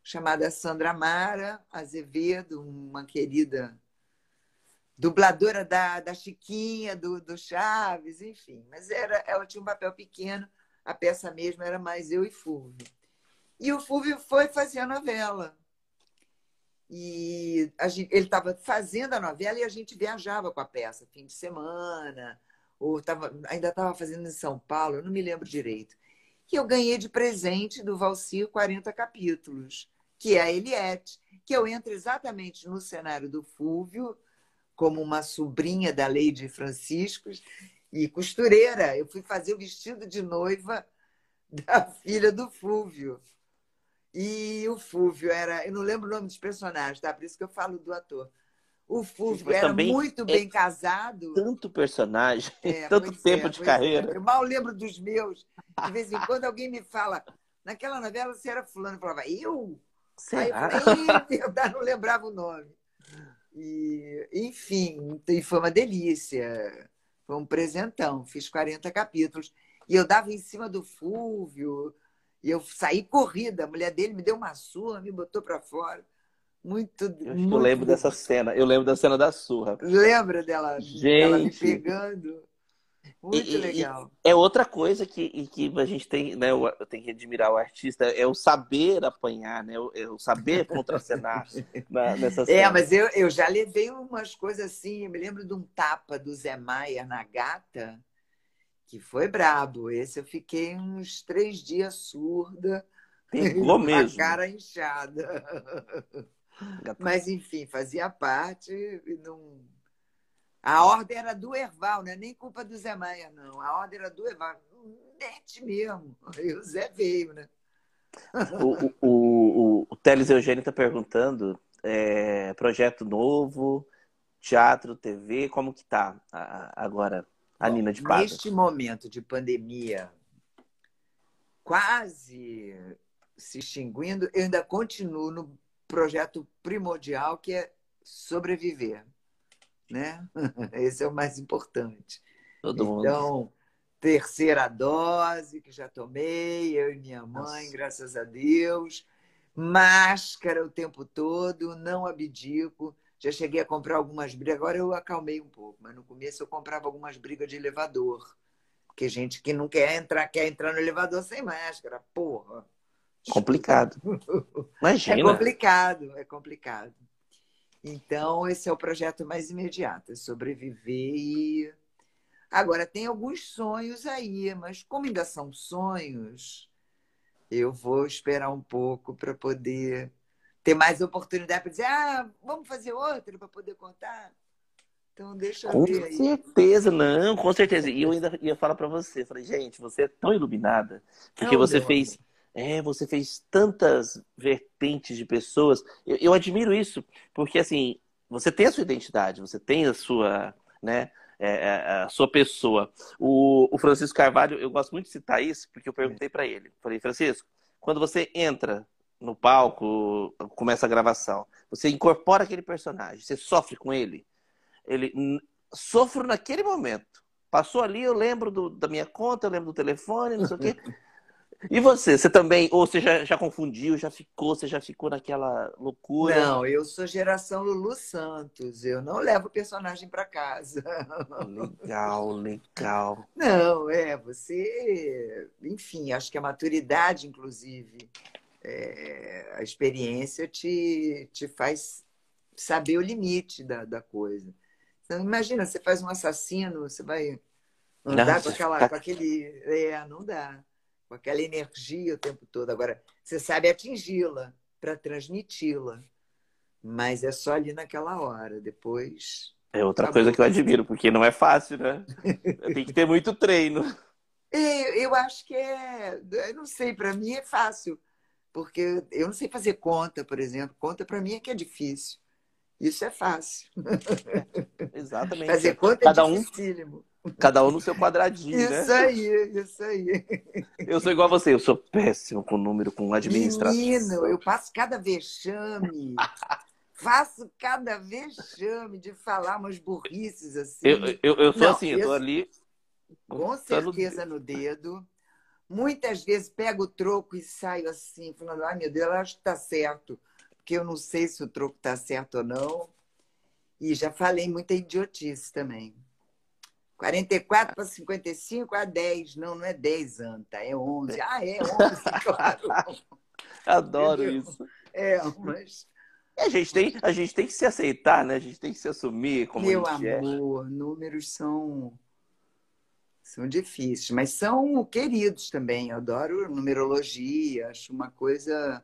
chamada Sandra Mara Azevedo, uma querida dubladora da, da Chiquinha, do, do Chaves, enfim. Mas era, ela tinha um papel pequeno, a peça mesmo era mais eu e Fulvio. E o Fulvio foi fazer a novela. E gente, ele estava fazendo a novela e a gente viajava com a peça, fim de semana, ou tava, ainda estava fazendo em São Paulo, eu não me lembro direito. E eu ganhei de presente do Valcir 40 capítulos, que é a Eliette, que eu entro exatamente no cenário do Fúvio, como uma sobrinha da Lady Franciscos e costureira. Eu fui fazer o vestido de noiva [laughs] da filha do Fúvio. E o Fúvio era. Eu não lembro o nome dos personagens, tá? Por isso que eu falo do ator. O Fúvio Mas era muito bem é casado. Tanto personagem, [laughs] é, tanto tempo é, de carreira. É. Eu mal lembro dos meus. De vez em quando alguém me fala, naquela novela você era fulano. Eu falava, eu? Será? Aí eu falei, não lembrava o nome. E, enfim, e foi uma delícia. Foi um presentão. Fiz 40 capítulos. E eu dava em cima do Fúvio. E eu saí corrida. A mulher dele me deu uma surra, me botou para fora. Muito, Eu, muito eu lembro dessa cena. Eu lembro da cena da surra. Lembra dela, dela me Gente. pegando? Muito E- e- legal. É outra coisa que, e que a gente tem, né? o- Tem que admirar o artista, é o saber apanhar, né? O, é o saber contracenar [laughs] na, nessa É, cena. mas eu, eu já levei umas coisas assim. Eu me lembro de um tapa do Zé Maia na gata, que foi brabo. Esse eu fiquei uns três dias surda, Pegou [laughs] com a mesmo. cara inchada. Mas, enfim, fazia parte e não. A ordem era do Erval, não é nem culpa do Zé Maia, não. A ordem era do Erval. Mete mesmo. E o Zé veio, né? O, o, o, o Teles Eugênio está perguntando, é, projeto novo, teatro, TV, como que tá a- a- a Nina de? Neste momento de pandemia quase se extinguindo, eu ainda continuo no projeto primordial que é sobreviver, né? [laughs] Esse é o mais importante. Todo mundo. Então, terceira dose que já tomei, eu e minha mãe, Nossa. graças a Deus. Máscara o tempo todo, não abdico. Já cheguei a comprar algumas brigas, agora eu acalmei um pouco, mas no começo eu comprava algumas brigas de elevador. Porque gente que não quer entrar, quer entrar no elevador sem máscara, porra. Complicado. [laughs] É Imagina. complicado, é complicado. Então, esse é o projeto mais imediato, é sobreviver e. Agora, tem alguns sonhos aí, mas como ainda são sonhos, eu vou esperar um pouco para poder ter mais oportunidade para dizer, ah, vamos fazer outra para poder contar? Então, deixa eu Com ver aí. certeza, não, com certeza. E eu ainda ia falar pra você, falei, gente, você é tão iluminada, porque Não, você fez, é, você fez tantas vertentes de pessoas. Eu, eu admiro isso, porque assim, você tem a sua identidade, você tem a sua, né, é, é, a sua pessoa. O, o Francisco Carvalho, eu gosto muito de citar isso, porque eu perguntei pra ele, falei, Francisco, quando você entra no palco, começa a gravação, você incorpora aquele personagem, você sofre com ele ele sofro naquele momento. Passou ali, eu lembro do- da minha conta, eu lembro do telefone, não sei o quê. [laughs] E você? Você também, ou você já, já confundiu, já ficou, você já ficou naquela loucura? Não, eu sou geração Lulu Santos, eu não levo o personagem para casa. [laughs] Legal, legal. Não, é, você, enfim, acho que a maturidade, inclusive, é, a experiência te, te faz saber o limite da, da coisa. Então, imagina, você faz um assassino, você vai andar Nossa, com, aquela, fica- com aquele. É, não dá. Com aquela energia o tempo todo. Agora, você sabe atingi-la para transmiti-la. Mas é só ali naquela hora. Depois. É outra Tá coisa que eu admiro, porque não é fácil, né? [laughs] Tem que ter muito treino. Eu, eu acho que é. Eu não sei, para mim é fácil. Porque eu não sei fazer conta, por exemplo. Conta para mim é que é difícil. Isso é fácil. [laughs] [laughs] Exatamente. Fazer conta Cada é um, dificílimo. cada um no seu quadradinho, Isso né? aí, isso aí. Eu sou igual a você, eu sou péssimo com número, com administração. Menino, eu passo cada vexame. Faço cada vexame de falar umas burrices assim. Eu, eu, eu sou Não, assim, eu tô ali. Com certeza no dedo. Muitas vezes pego o troco e saio assim, falando, ai meu Deus, eu acho que tá certo. Porque eu não sei se o troco tá certo ou não. E já falei muita idiotice também. 44 para 55 a 10. Não, não é 10 anos, tá? É 11. Ah, é 11, [laughs] claro. Adoro Entendeu? isso. É, mas, a gente, tem, a gente tem que se aceitar, né? A gente tem que se assumir como meu a gente é. amor, números são, são difíceis, mas são queridos também. Eu adoro numerologia, acho uma coisa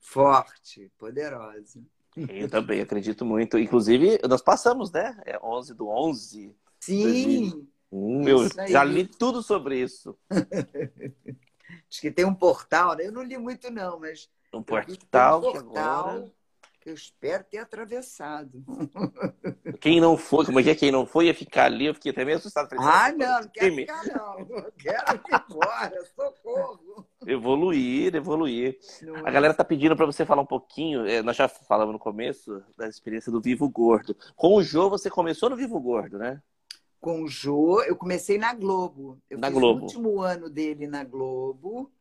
forte, poderosa. Eu também acredito muito. Inclusive, nós passamos, né? É 11 do 11. Sim, Hum, eu já li tudo sobre isso. [laughs] acho que tem um portal, né? Eu não li muito, não, mas Um portal um portal agora. Eu espero ter atravessado. [laughs] Quem não foi, como é que é? Quem não foi ia ficar ali, eu fiquei até meio assustado. Falei, Ah, "Nossa, não, não quero time." ficar, não. Eu Quero ir embora, socorro. Evoluir, evoluir. Não A é? galera tá pedindo para você falar um pouquinho. é, Nós já falamos no começo da experiência do Vivo Gordo. Com o Jô, você começou no Vivo Gordo, né? com o Jô, eu comecei na Globo. Eu Na fiz Globo. o último ano dele na Globo.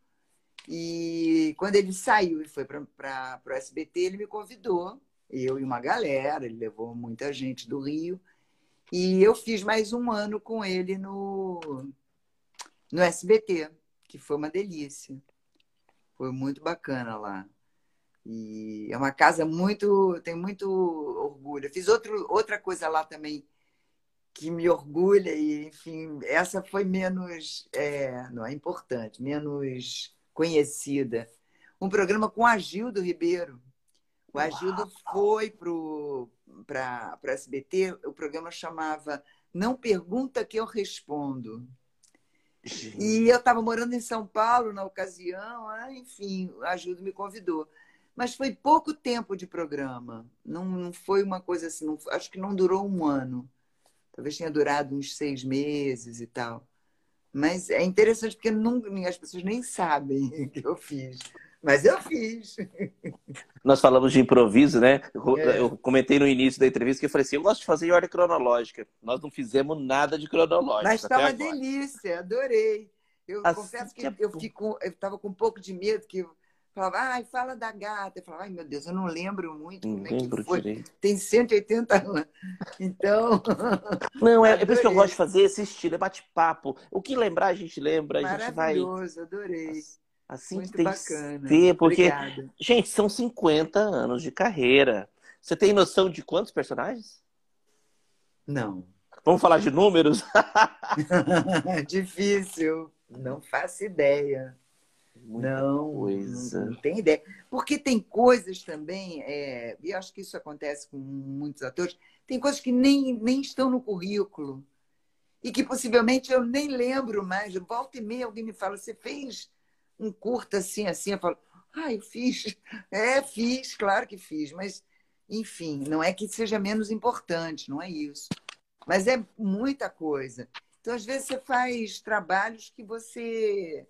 E quando ele saiu e foi para o SBT, ele me convidou, eu e uma galera, ele levou muita gente do Rio. E eu fiz mais um ano com ele no, no SBT, que foi uma delícia. Foi muito bacana lá. E é uma casa muito. tem muito orgulho. Eu fiz outro, outra coisa lá também que me orgulha, e, enfim, essa foi menos. É, não é importante, menos conhecida. Um programa com Agildo Ribeiro. O Agildo Uau. foi para o SBT, o programa chamava Não Pergunta Que Eu Respondo. E eu estava morando em São Paulo na ocasião, ah, enfim, o Agildo me convidou. Mas foi pouco tempo de programa. Não, não foi uma coisa assim, não, acho que não durou um ano. Talvez tenha durado uns seis meses e tal. Mas é interessante porque as pessoas nem sabem [laughs] que eu fiz. Mas eu fiz. Nós falamos de improviso, né? Eu, é. eu comentei no início da entrevista que eu falei assim: eu gosto de fazer em ordem cronológica. Nós não fizemos nada de cronológico. Mas está uma delícia, adorei. Eu assim confesso que, que é eu estava com um pouco de medo que falava, ai, fala da gata. Eu falava, ai, meu Deus, eu não lembro muito não como é que foi. Direito. Tem 180 anos. [laughs] Então. Não, é, é por isso que eu gosto de fazer esse estilo, é bate-papo. O que lembrar, a gente lembra, a gente vai. Maravilhoso, adorei. Assim Muito tem bacana. que ser, porque, Obrigada. gente, são 50 anos de carreira. Você tem noção de quantos personagens? Não. Vamos falar de números? [laughs] Difícil. Não faço ideia. Muita não, coisa. Não, não tem ideia. Porque tem coisas também, é, e acho que isso acontece com muitos atores, tem coisas que nem, nem estão no currículo. E que possivelmente eu nem lembro mais. Volta e meia alguém me fala, você fez um curta assim, assim. Eu falo, ah, eu fiz. [laughs] É, fiz, claro que fiz. Mas, enfim, não é que seja menos importante, não é isso. Mas é muita coisa. Então, às vezes, você faz trabalhos que você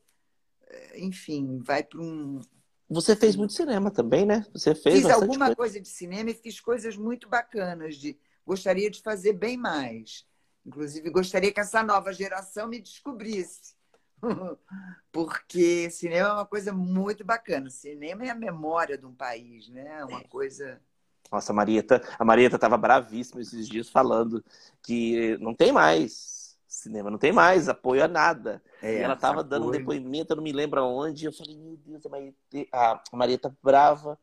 enfim, vai para um. Você fez muito cinema também, né? Você fez fiz alguma coisa. coisa de cinema e fiz coisas muito bacanas. De gostaria de fazer bem mais. Inclusive, gostaria que essa nova geração me descobrisse. [laughs] Porque cinema é uma coisa muito bacana. Cinema é a memória de um país, né? É uma é. coisa. Nossa, a Marieta, a Marieta estava bravíssima esses dias falando que não tem mais cinema não tem mais apoio a nada. É, e ela estava dando um depoimento, eu não me lembro aonde. Eu falei, meu Deus, a Maria, a Maria tá brava.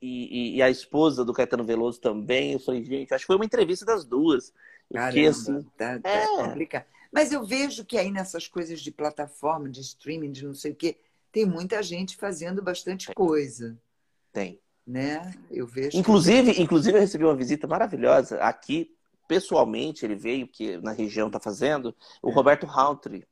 E, e, e, a esposa do Caetano Veloso também. Eu falei, gente, acho que foi uma entrevista das duas. Eu Caramba, fiquei assim. Tá, tá é. complicado. Mas eu vejo que aí nessas coisas de plataforma, de streaming, de não sei o quê, tem muita gente fazendo bastante coisa. Tem. Né? Eu vejo. Inclusive, que... inclusive eu recebi uma visita maravilhosa aqui pessoalmente ele veio, que na região está fazendo, o é. Roberto Hountry.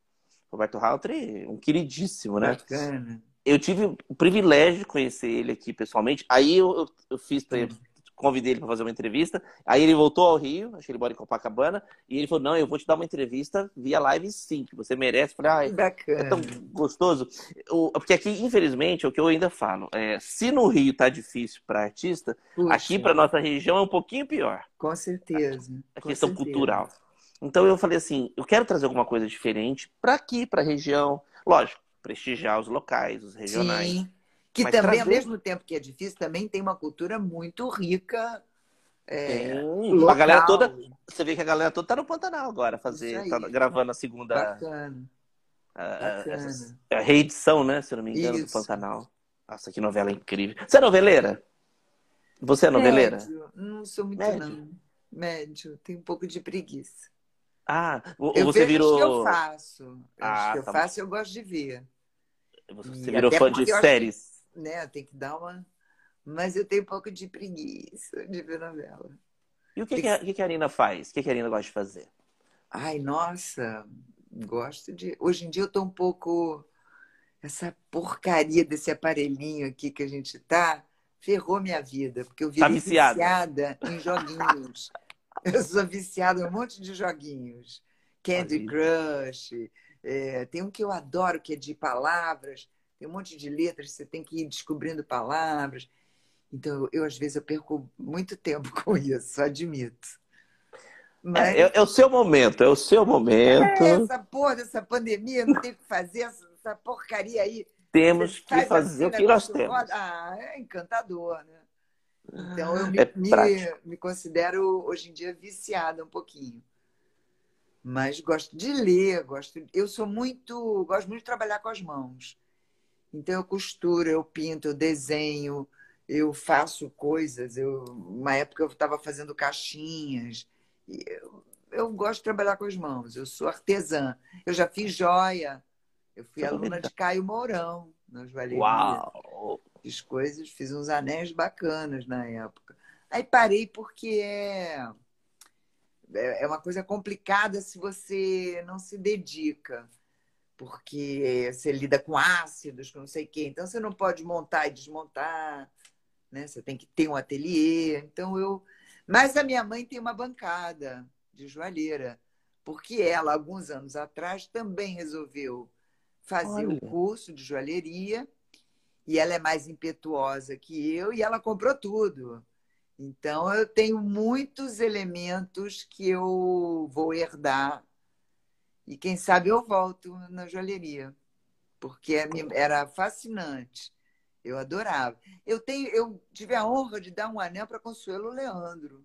Roberto Hountry, um queridíssimo, né? Bacana. Eu tive o privilégio de conhecer ele aqui pessoalmente. Aí eu, eu, eu fiz para ele convidei ele para fazer uma entrevista. Aí ele voltou ao Rio, acho que ele mora em Copacabana, e ele falou: Não, eu vou te dar uma entrevista via live sim, que você merece. Eu falei, Bacana. é tão gostoso. porque aqui, infelizmente, é o que eu ainda falo: é, se no Rio tá difícil para artista, Puxa. aqui para nossa região é um pouquinho pior. Com certeza. A, a questão certeza. cultural. Então eu falei assim: eu quero trazer alguma coisa diferente para aqui, para a região. Lógico, prestigiar os locais, os regionais. Sim. Que Mas também, trazer... ao mesmo tempo que é difícil, também tem uma cultura muito rica. É, a galera toda. Você vê que a galera toda tá no Pantanal agora, fazer, tá gravando a segunda. Bacana. A, a, a, reedição, né? Se eu não me engano, Isso. do Pantanal. Nossa, que novela incrível. Você é noveleira? Você é noveleira? Médio. Não sou muito, Médio. não. Médio. Tenho um pouco de preguiça. Ah, eu você virou. que eu faço. Ah, que eu tá faço, eu gosto de ver. Você virou fã de séries? Né? Tem que dar uma. Mas eu tenho um pouco de preguiça de ver novela. E o que, que, a, que, a Arina faz? O que, que a Arina gosta de fazer? Ai, nossa, gosto de. Hoje em dia eu tô um pouco. Essa porcaria desse aparelhinho aqui que a gente tá ferrou minha vida, porque eu virei tá viciada. viciada em joguinhos. [laughs] eu sou viciada em um monte de joguinhos. Candy Crush. É, tem um que eu adoro, que é de palavras. Tem um monte de letras, você tem que ir descobrindo palavras. Então, eu, às vezes, eu perco muito [laughs] tempo com isso, admito. Mas... É, é, o seu momento, é o seu momento. É essa porra dessa pandemia, não tem o que fazer, essa, essa porcaria aí. temos que fazer o que nós temos. Ah, é encantador, né? Então eu me, é me, me, considero hoje em dia viciada um pouquinho. Mas gosto de ler, gosto. Eu sou muito, gosto muito de trabalhar com as mãos. Então eu costuro, eu pinto, eu desenho, eu faço coisas. Eu, uma época eu estava fazendo caixinhas. Eu, eu gosto de trabalhar com as mãos. Eu sou artesã. Eu já fiz joia. Eu fui aluna de Caio Mourão na joalheria. Uau! Fiz coisas, fiz uns anéis bacanas na época. Aí parei porque é, é, é uma coisa complicada se você não se dedica. Porque você lida com ácidos, com não sei o quê. Então você não pode montar e desmontar. Né? Você tem que ter um ateliê. Então eu. Mas a minha mãe tem uma bancada de joalheira, porque ela, alguns anos atrás, também resolveu fazer Olha. o curso de joalheria e ela é mais impetuosa que eu e ela comprou tudo. Então eu tenho muitos elementos que eu vou herdar e quem sabe eu volto na joalheria, porque é era fascinante. Eu adorava. Eu tenho, eu tive a honra de dar um anel para Consuelo Leandro.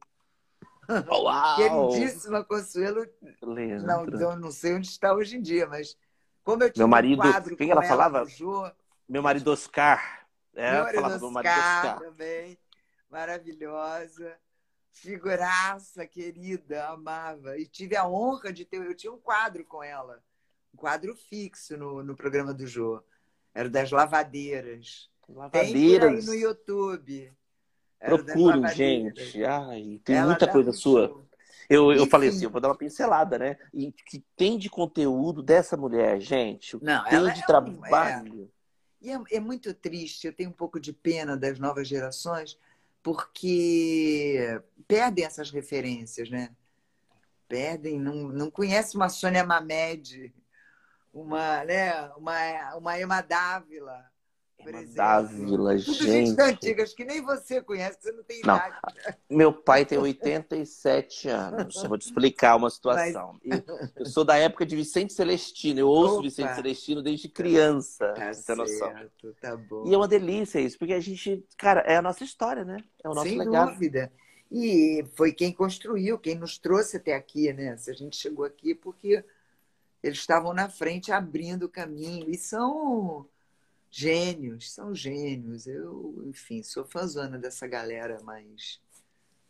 [laughs] [laughs] Uau! Queridíssima Consuelo. Leandro. Não, eu não sei onde está hoje em dia, mas como eu tinha meu marido, um quem ela, ela falava? Jô, meu marido Oscar. É, meu marido, Oscar, meu marido Oscar também. Maravilhosa. Figuraça, querida, amava. E tive a honra de ter. Eu tinha um quadro com ela. Um quadro fixo no, no programa do Jô. Era das lavadeiras. Lavadeiras. Tem no YouTube. Procurem, gente. Ai, tem ela muita coisa sua. Show. Eu, eu falei assim, eu vou dar uma pincelada, né? E que tem de conteúdo dessa mulher, gente. Não, tem de é trabalho. É, e é, é muito triste, eu tenho um pouco de pena das novas gerações, porque perdem essas referências, né? Perdem, não, não conhece uma Sônia Mamed, uma, né, uma, uma Emma Dávila, Dávila, Tudo gente. antigas que nem você conhece, que você não tem não. idade. Meu pai tem 87 anos. Eu vou te explicar uma situação. Mas... Eu, sou da época de Vicente Celestino. Eu ouço Opa. Vicente Celestino desde criança. Tá você noção. Tá bom. E é uma delícia isso, porque a gente, cara, é a nossa história, né? É o nosso Sem legado. dúvida. E foi quem construiu, quem nos trouxe até aqui, né? Se a gente chegou aqui porque eles estavam na frente abrindo o caminho. E são gênios, são gênios. Eu, enfim, sou fãzona dessa galera mais,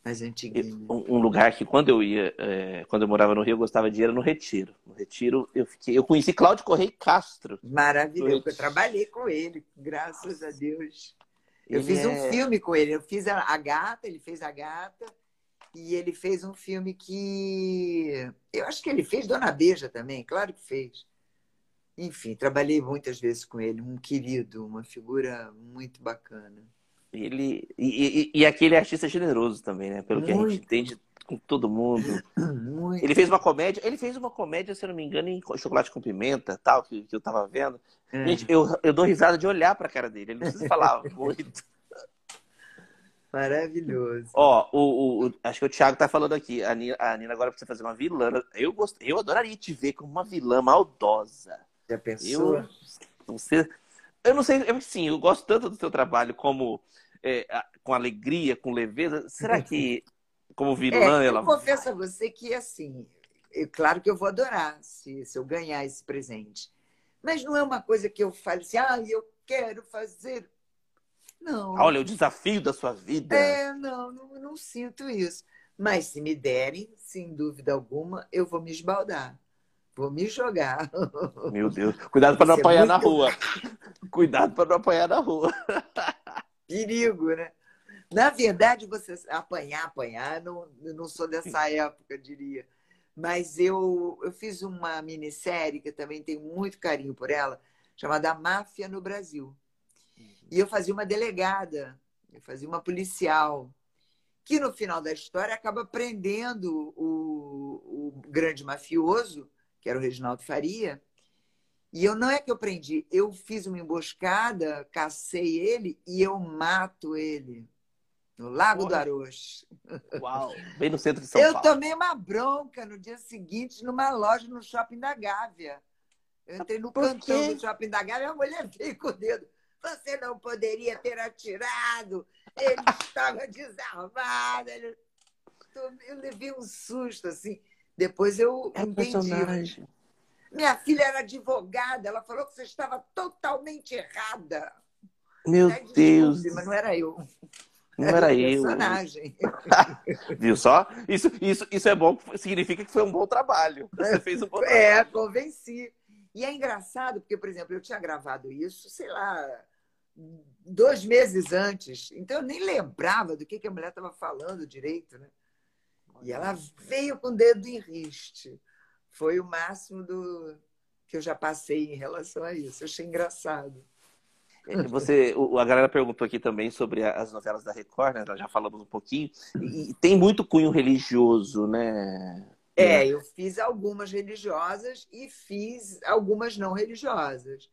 mais antiguinha. Um, lugar que quando eu ia, é, quando eu morava no Rio, eu gostava de ir era no Retiro. No Retiro eu fiquei, eu conheci Cláudio Correia Castro. Maravilhoso, eu trabalhei com ele, graças a Deus. Eu ele fiz é... um filme com ele, eu fiz a, a Gata, ele fez a Gata. E ele fez um filme que. Eu acho que ele fez Dona Beija também, claro que fez. Enfim, trabalhei muitas vezes com ele, um querido, uma figura muito bacana. Ele e, e, e aquele artista generoso também, né? Pelo muito. que a gente entende com todo mundo. [clears throat] Muito. Ele fez uma comédia, ele fez uma comédia, se eu não me engano, em chocolate com pimenta, tal, que, que eu tava vendo. É. Gente, eu, eu dou risada de olhar pra cara dele, ele não precisa falar [laughs] muito. Maravilhoso. Ó, o, o, acho que o Thiago tá falando aqui. A Nina, a Nina agora precisa fazer uma vilã. Eu, gost, eu adoraria te ver como uma vilã maldosa. Já pensou? Eu, você, eu não sei, eu, sim, eu gosto tanto do seu trabalho como é, com alegria, com leveza. Será que, [laughs] como vilã, é, ela. Eu confesso a você que, assim, é claro que eu vou adorar se, se eu ganhar esse presente. Mas não é uma coisa que eu fale assim, ah, eu quero fazer. Não. Olha, o desafio da sua vida. É, não, não, não sinto isso. Mas se me derem, sem dúvida alguma, eu vou me esbaldar. Vou me jogar. Meu Deus. Cuidado para não apanhar é na rua. Cuidado para não apanhar na rua. [laughs] Perigo, né? Na verdade, você apanhar, apanhar, não, não sou dessa época, diria. Mas eu, eu fiz uma minissérie que eu também tenho muito carinho por ela, chamada Máfia no Brasil. E eu fazia uma delegada, eu fazia uma policial, que no final da história acaba prendendo o, o grande mafioso que era o Reginaldo Faria. E eu não é que eu prendi, eu fiz uma emboscada, cacei ele e eu mato ele no Lago do Arocho. Uau, [laughs] bem no centro de São eu Paulo. Eu tomei uma bronca no dia seguinte numa loja no shopping da Gávea. Eu entrei no cantão do shopping da Gávea e a mulher veio com o dedo. Você não poderia ter atirado. Ele estava [laughs] desarmado. Ele... Eu levei um susto, assim. Depois eu é entendi. Personagem. Minha filha era advogada, ela falou que você estava totalmente errada. Meu Deus. Mas não era eu. Não era, era eu. Personagem. [laughs] Viu só? Isso, isso, isso é bom, significa que foi um bom trabalho. Você fez um bom trabalho. É, convenci. E é engraçado, porque, por exemplo, eu tinha gravado isso, sei lá, dois meses antes. Então eu nem lembrava do que, que a mulher estava falando direito, né? E ela veio com o dedo em riste. Foi o máximo do que eu já passei em relação a isso. Eu achei engraçado. É, você, a galera perguntou aqui também sobre as novelas da Record, né? Nós já falamos um pouquinho. E tem muito cunho religioso, né? É, eu fiz algumas religiosas e fiz algumas não religiosas.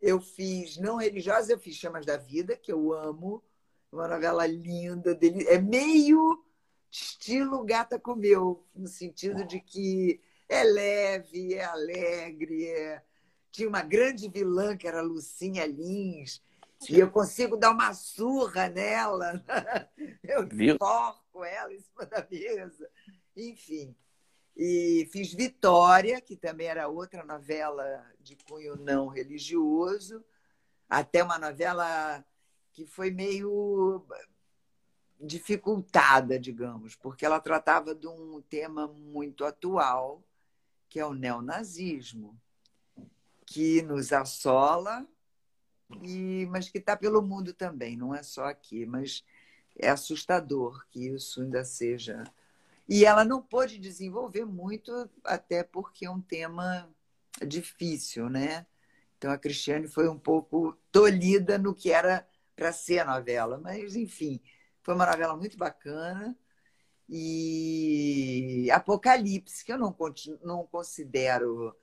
Eu fiz não religiosas, eu fiz Chamas da Vida, que eu amo. Uma novela linda, dele. é meio estilo Gata Comeu, no sentido de que é leve, é alegre, é... tinha uma grande vilã que era Lucinha Lins, e eu consigo dar uma surra nela, [laughs] eu torco ela em cima da mesa, enfim. E fiz Vitória, que também era outra novela de cunho não religioso, até uma novela que foi meio dificultada, digamos, porque ela tratava de um tema muito atual, que é o neonazismo, que nos assola, e, mas que está pelo mundo também, não é só aqui, mas é assustador que isso ainda seja. E ela não pôde desenvolver muito, até porque é um tema difícil, né? Então a Cristiane foi um pouco tolhida no que era para ser a novela, mas enfim, foi uma novela muito bacana. E Apocalipse, que eu não, não considero,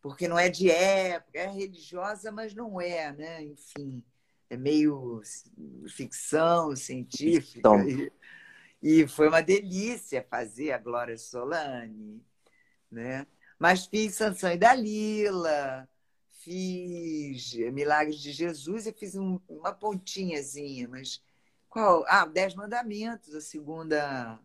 porque não é de época, é religiosa, mas não é, né? Enfim, é meio ficção científica. Então... E, e foi uma delícia fazer a Glória Solane, né? Mas fiz Sansão e Dalila, fiz Milagres de Jesus e fiz um, uma pontinhazinha, mas qual? Ah, Dez Mandamentos, a segunda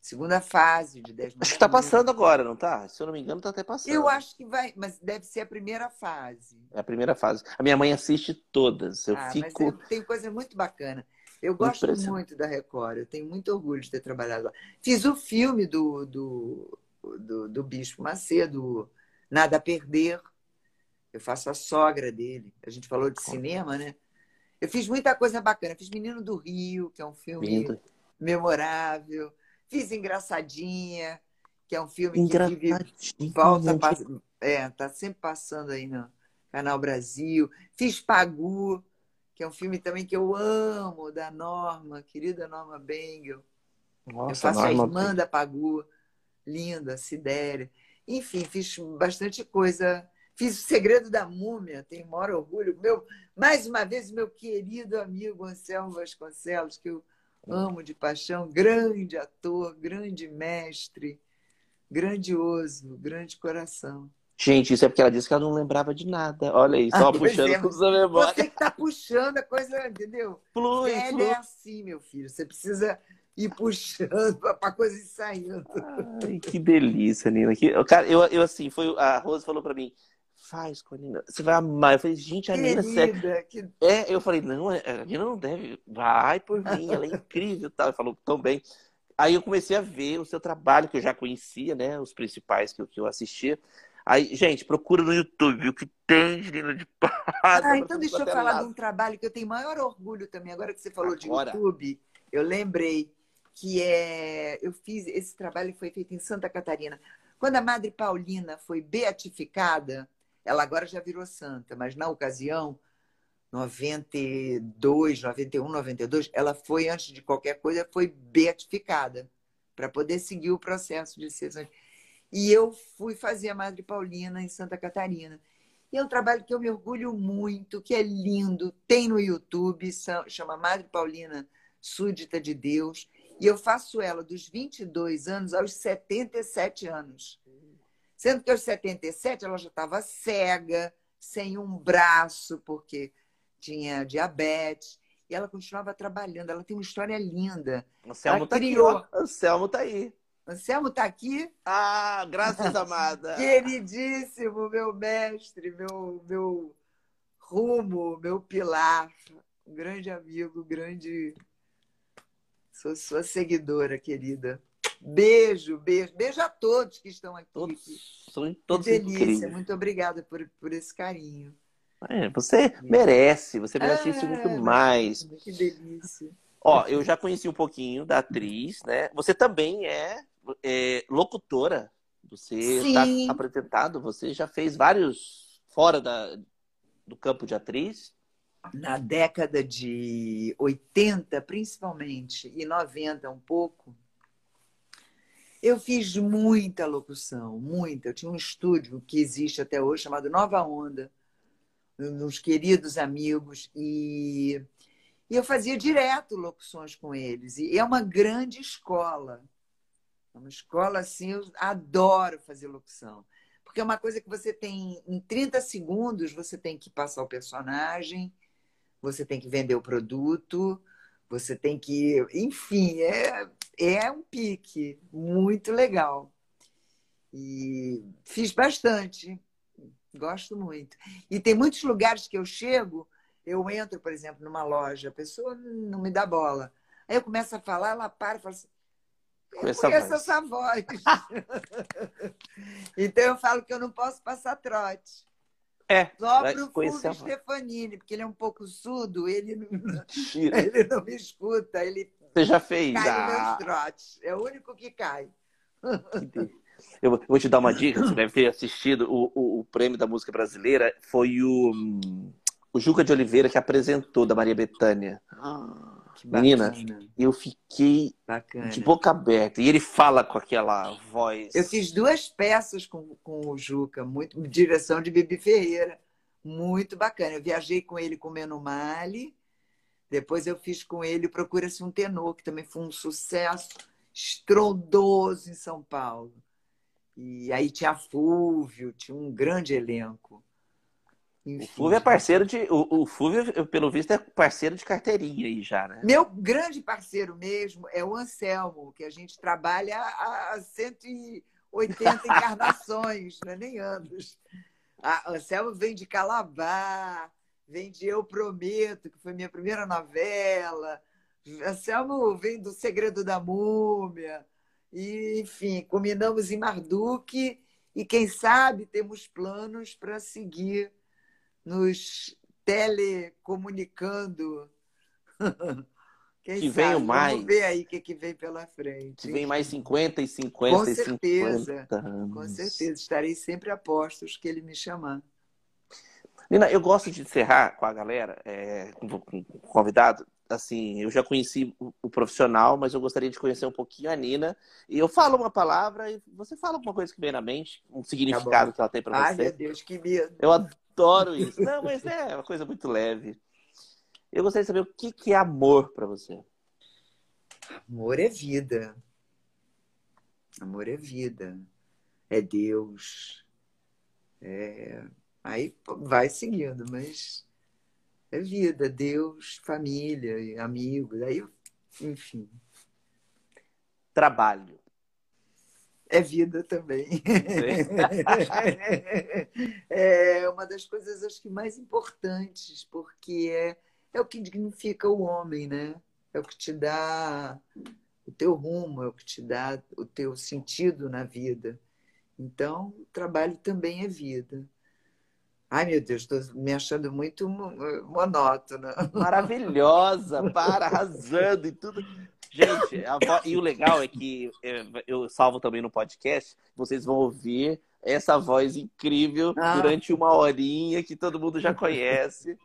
segunda fase de Dez Mandamentos. Acho que está passando agora, não tá? Se eu não me engano, está até passando. Eu acho que vai, mas deve ser a primeira fase. É a primeira fase. A minha mãe assiste todas. Eu ah, fico. Mas é, tem coisa muito bacana. Eu gosto muito da Record, eu tenho muito orgulho de ter trabalhado lá. Fiz o filme do, do, do, do Bispo Macedo, Nada a Perder. Eu faço a sogra dele. A gente falou de cinema, né? Eu fiz muita coisa bacana. Fiz Menino do Rio, que é um filme Lindo. memorável. Fiz Engraçadinha, que é um filme que vive, volta, passa, é, tá sempre passando aí no Canal Brasil. Fiz Pagu, que é um filme também que eu amo, da Norma, querida Norma Bengel. Nossa, eu faço Norma... a irmã da Pagu, linda, Sidéria. Enfim, fiz bastante coisa Fiz o Segredo da Múmia, tenho maior orgulho. Meu, mais uma vez, meu querido amigo Anselmo Vasconcelos, que eu amo de paixão, grande ator, grande mestre, grandioso, grande coração. Gente, isso é porque ela disse que ela não lembrava de nada. Olha aí, só ah, puxando é, tudo da memória. Você que está puxando a coisa, entendeu? Flui, Velho flui. é assim, meu filho. Você precisa ir puxando [laughs] para a coisa ir saindo. Ai, que delícia, Nina. Que, cara, eu, eu assim, foi, a Rose falou para mim, faz com a Nina. Você vai amar. Eu falei, gente, a Nina. Você... Que... É, eu falei, não, é, a Nina não deve. Vai por mim, ela é incrível. Tal. Ele falou tão bem. Aí eu comecei a ver o seu trabalho, que eu já conhecia, né? Os principais que eu, que eu assistia. Aí, gente, procura no YouTube o que tem de Nina de Pado. Ah, então deixa eu falar lado. de um trabalho que eu tenho maior orgulho também. Agora que você falou Agora. de YouTube, eu lembrei que é. Eu fiz esse trabalho foi feito em Santa Catarina. Quando a Madre Paulina foi beatificada, ela agora já virou santa, mas na ocasião, 92, 91, 92, ela foi, antes de qualquer coisa, foi beatificada para poder seguir o processo de ser santa. E eu fui fazer a Madre Paulina em Santa Catarina. E é um trabalho que eu me orgulho muito, que é lindo, tem no YouTube, chama Madre Paulina Súdita de Deus. E eu faço ela dos 22 anos aos 77 anos. Sendo que aos 77 ela já estava cega, sem um braço, porque tinha diabetes. E ela continuava trabalhando. Ela tem uma história linda. Anselmo está criou... aqui, ó. Anselmo está aí. Anselmo está aqui. Ah, graças [laughs] amada. Queridíssimo, meu mestre, meu, meu rumo, meu pilar. Um grande amigo, grande. Sou sua seguidora, querida. Beijo, beijo. Beijo a todos que estão aqui. Todos, são todos que delícia. Incríveis. Muito obrigada por, por esse carinho. É, você merece, você merece isso muito ah, mais. Que delícia. Ó, eu já conheci um pouquinho da atriz, né? Você também é, é locutora. Você está apresentado, você já fez vários fora da, do campo de atriz? Na década de 80, principalmente, e 90 um pouco, eu fiz muita locução, muita. Eu tinha um estúdio que existe até hoje chamado Nova Onda, uns queridos amigos, e, e eu fazia direto locuções com eles. E é uma grande escola. É uma escola assim, eu adoro fazer locução. Porque é uma coisa que você tem em 30 segundos, você tem que passar o personagem, você tem que vender o produto, você tem que. Enfim, é, é um pique muito legal. E fiz bastante, gosto muito. E tem muitos lugares que eu chego, eu entro, por exemplo, numa loja, a pessoa não me dá bola. Aí eu começo a falar, ela para e fala assim. Eu conheço essa voz. [laughs] então eu falo que eu não posso passar trote. É. Só para o Fulvio Stefanini, porque ele é um pouco surdo, ele não, [laughs] ele não me escuta, ele Você já fez? cai ah. meus trotes. É o único que cai. Eu vou te dar uma dica, você deve ter assistido o, o, o prêmio da música brasileira, foi o, o Juca de Oliveira que apresentou da Maria Bethânia. Ah. Menina, eu fiquei Bacana. de boca aberta. E ele fala com aquela voz. Eu fiz duas peças com, com o Juca, muito direção de Bibi Ferreira. Muito bacana. Eu viajei com ele com Meno Mali. Depois eu fiz com ele Procura-se um Tenor, que também foi um sucesso estrondoso em São Paulo. E aí tinha Fúvio, tinha um grande elenco. Enfim, o Fúvio é parceiro de. O, o Fúvio, pelo visto, é parceiro de carteirinha aí já, né? Meu grande parceiro mesmo é o Anselmo, que a gente trabalha há 180 [laughs] encarnações, não é nem anos. A Anselmo vem de Calabar, vem de Eu Prometo, que foi minha primeira novela. Anselmo vem do Segredo da Múmia. E, enfim, combinamos em Marduk e, quem sabe, temos planos para seguir nos telecomunicando. [laughs] Quem que venham mais. Vamos ver aí o que, que vem pela frente. Que vem mais 50 e 50 com e certeza, 50 anos. Com certeza. Estarei sempre a postos que ele me chamar. Nina, eu gosto de encerrar com a galera, é, com o convidado. Assim, eu já conheci o, o, profissional, mas eu gostaria de conhecer um pouquinho a Nina. E eu falo uma palavra e você fala alguma coisa que vem na mente, um significado tá que ela tem para você. Ai, meu Deus, que medo. Eu adoro isso. Não, mas é uma coisa muito leve. Eu gostaria de saber o que, que é amor para você. Amor é vida. Amor é vida. É Deus. É... Aí vai seguindo, mas é vida, Deus, família, amigos, aí, enfim. Trabalho é vida também. [laughs] é uma das coisas acho que mais importantes, porque é, é o que dignifica o homem, né? É o que te dá o teu rumo, é o que te dá o teu sentido na vida. Então, o trabalho também é vida. Ai, meu Deus, estou me achando muito monótona. [laughs] Maravilhosa, para, arrasando e tudo. Gente, e o legal é que eu salvo também no podcast, vocês vão ouvir essa voz incrível ah. durante uma horinha que todo mundo já conhece.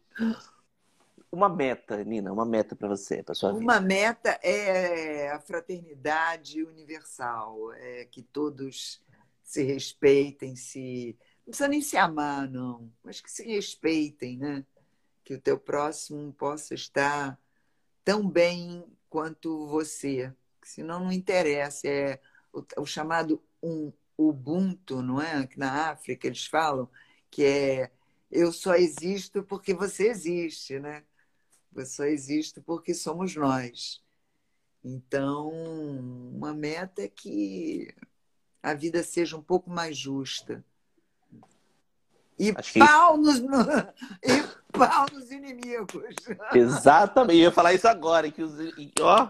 Uma meta, Nina, uma meta para você, para sua vida. Uma meta é a fraternidade universal, é que todos se respeitem, se não precisa nem se amar, não, mas que se respeitem, né? Que o teu próximo possa estar tão bem quanto você. Senão não interessa. É o, o chamado um Ubuntu, não é? Que na África eles falam que é eu só existo porque você existe, né? Eu só existo porque somos nós. Então, uma meta é que a vida seja um pouco mais justa. E Acho pau, que... nos, [laughs] e pau nos inimigos. [laughs] Exatamente, eu ia falar isso agora, que os, ó,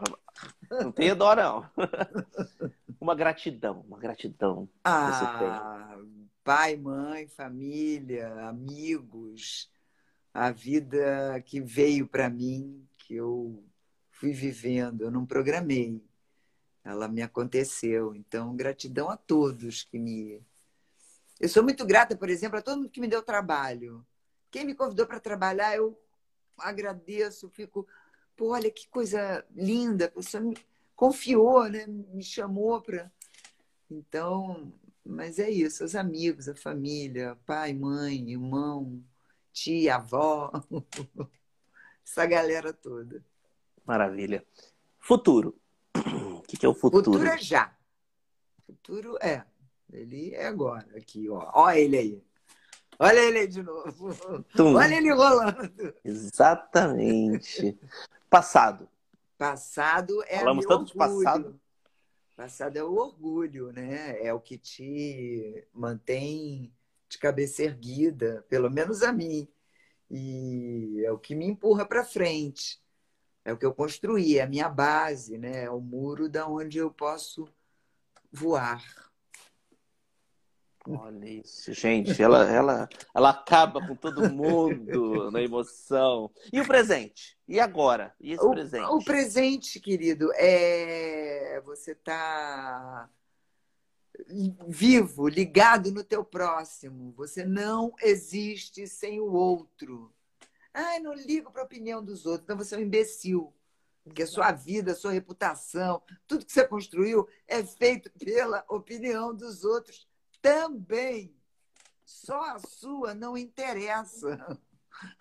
não tenha dó, não. [laughs] Uma gratidão, uma gratidão. Ah, pai, mãe, família, amigos, a vida que veio para mim, que eu fui vivendo, eu não programei. Ela me aconteceu. Então, gratidão a todos que me. Eu sou muito grata, por exemplo, a todo mundo que me deu trabalho. Quem me convidou para trabalhar, eu agradeço, fico. Pô, olha que coisa linda, a pessoa me confiou, né? me chamou para. Então, mas é isso, os amigos, a família, pai, mãe, irmão, tia, avó, [laughs] essa galera toda. Maravilha. Futuro. O [clears throat] que, que é o futuro? Futuro é já. Futuro é. Ele é agora, aqui, ó. Olha ele aí. Olha ele aí de novo. Tum. Olha ele rolando. Exatamente. Passado. Passado é Falamos tanto orgulho. de passado. Passado é o orgulho, né? É o que te mantém de cabeça erguida, pelo menos a mim. E é o que me empurra para frente. É o que eu construí, é a minha base, né? É o muro da onde eu posso voar. Olha isso, gente. Ela, ela, ela acaba com todo mundo na emoção. E o presente? E agora? E esse o, presente? O presente, querido, é você está vivo, ligado no teu próximo. Você não existe sem o outro. Ai, não ligo para a opinião dos outros. Então você é um imbecil. Porque a sua vida, a sua reputação, tudo que você construiu é feito pela opinião dos outros também. Só a sua não interessa.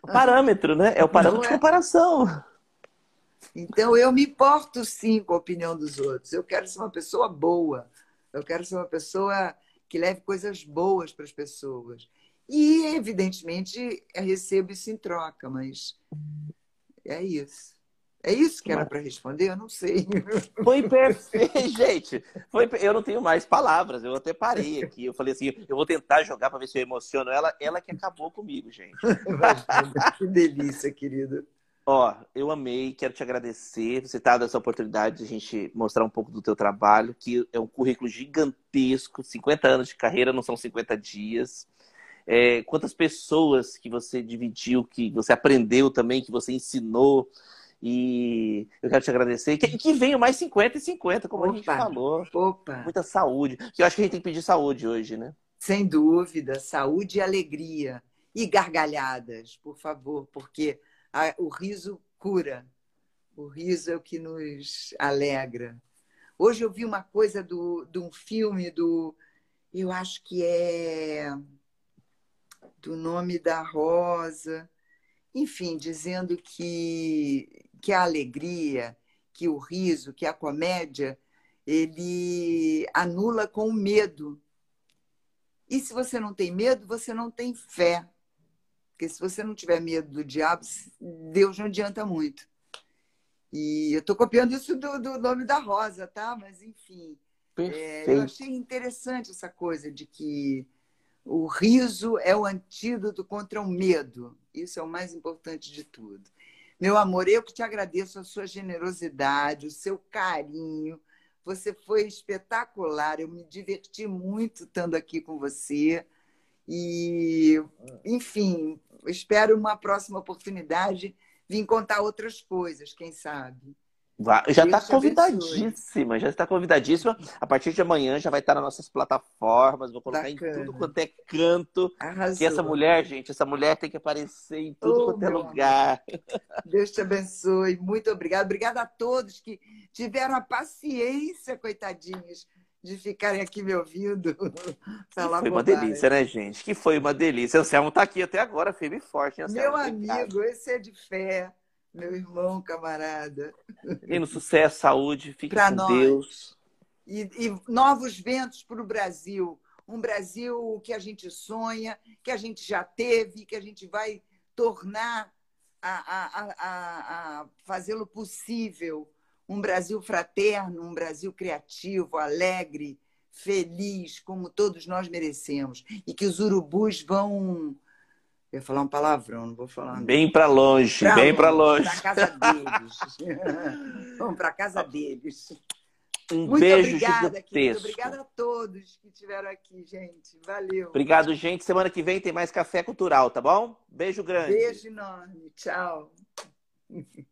O parâmetro, né? É o parâmetro é? de comparação. Então, eu me importo sim com a opinião dos outros. Eu quero ser uma pessoa boa. Eu quero ser uma pessoa que leve coisas boas para as pessoas. E, evidentemente, recebo isso em troca, mas é isso. É isso que era para responder? Eu não sei. [laughs] Foi perfeito, [laughs] gente. Foi, eu não tenho mais palavras. Eu até parei aqui. Eu falei assim, eu vou tentar jogar para ver se eu emociono ela. Ela que acabou comigo, gente. que delícia, querido. Ó, eu amei, quero te agradecer você ter dado essa oportunidade de a gente mostrar um pouco do teu trabalho, que é um currículo gigantesco, 50 anos de carreira não são 50 dias. É, quantas pessoas que você dividiu, que você aprendeu também, que você ensinou. E eu quero te agradecer. Que, que venham mais 50 e 50, como Opa. a gente falou. Opa. Muita saúde. Que eu acho que a gente tem que pedir saúde hoje, né? Sem dúvida. Saúde e alegria. E gargalhadas, por favor, porque a, o riso cura. O riso é o que nos alegra. Hoje eu vi uma coisa do, de um filme do. Eu acho que é. Do nome da Rosa. Enfim, dizendo que que a alegria, que o riso, que a comédia, ele anula com o medo. E se você não tem medo, você não tem fé. Porque se você não tiver medo do diabo, Deus não adianta muito. E eu estou copiando isso do, do, nome da Rosa, tá? Mas, enfim. É, eu achei interessante essa coisa de que o riso é o antídoto contra o medo. Isso é o mais importante de tudo. Meu amor, eu que te agradeço a sua generosidade, o seu carinho. Você foi espetacular. Eu me diverti muito estando aqui com você. E, enfim, espero uma próxima oportunidade vir contar outras coisas, quem sabe. Já está convidadíssima, já está convidadíssima. A partir de amanhã já vai estar nas nossas plataformas, vou colocar Bacana. em tudo quanto é canto. Arrasou. Que essa mulher, gente, essa mulher tem que aparecer em tudo oh, quanto é lugar. Deus te abençoe, muito obrigada. Obrigada a todos que tiveram a paciência, coitadinhos, de ficarem aqui me ouvindo. [laughs] Foi uma delícia, né, gente? Que foi uma delícia. O Anselmo está aqui até agora, firme e forte. Meu amigo, esse é de fé meu irmão, camarada. no sucesso, saúde, fique pra com nós. Deus. e, e novos ventos para o Brasil. Um Brasil que a gente sonha, que a gente já teve, que a gente vai tornar a, a, a, a fazê-lo possível. Um Brasil fraterno, um Brasil criativo, alegre, feliz, como todos nós merecemos. E que os urubus vão. Eu ia falar um palavrão, não vou falar. Não. Bem para longe, pra bem para longe. Para casa deles. [laughs] Vamos para casa deles. Um Muito beijo obrigada, querido. Obrigada a todos que estiveram aqui, gente. Valeu. Obrigado, gente. Semana que vem tem mais Café Cultural, tá bom? Beijo grande. Beijo enorme. Tchau. [laughs]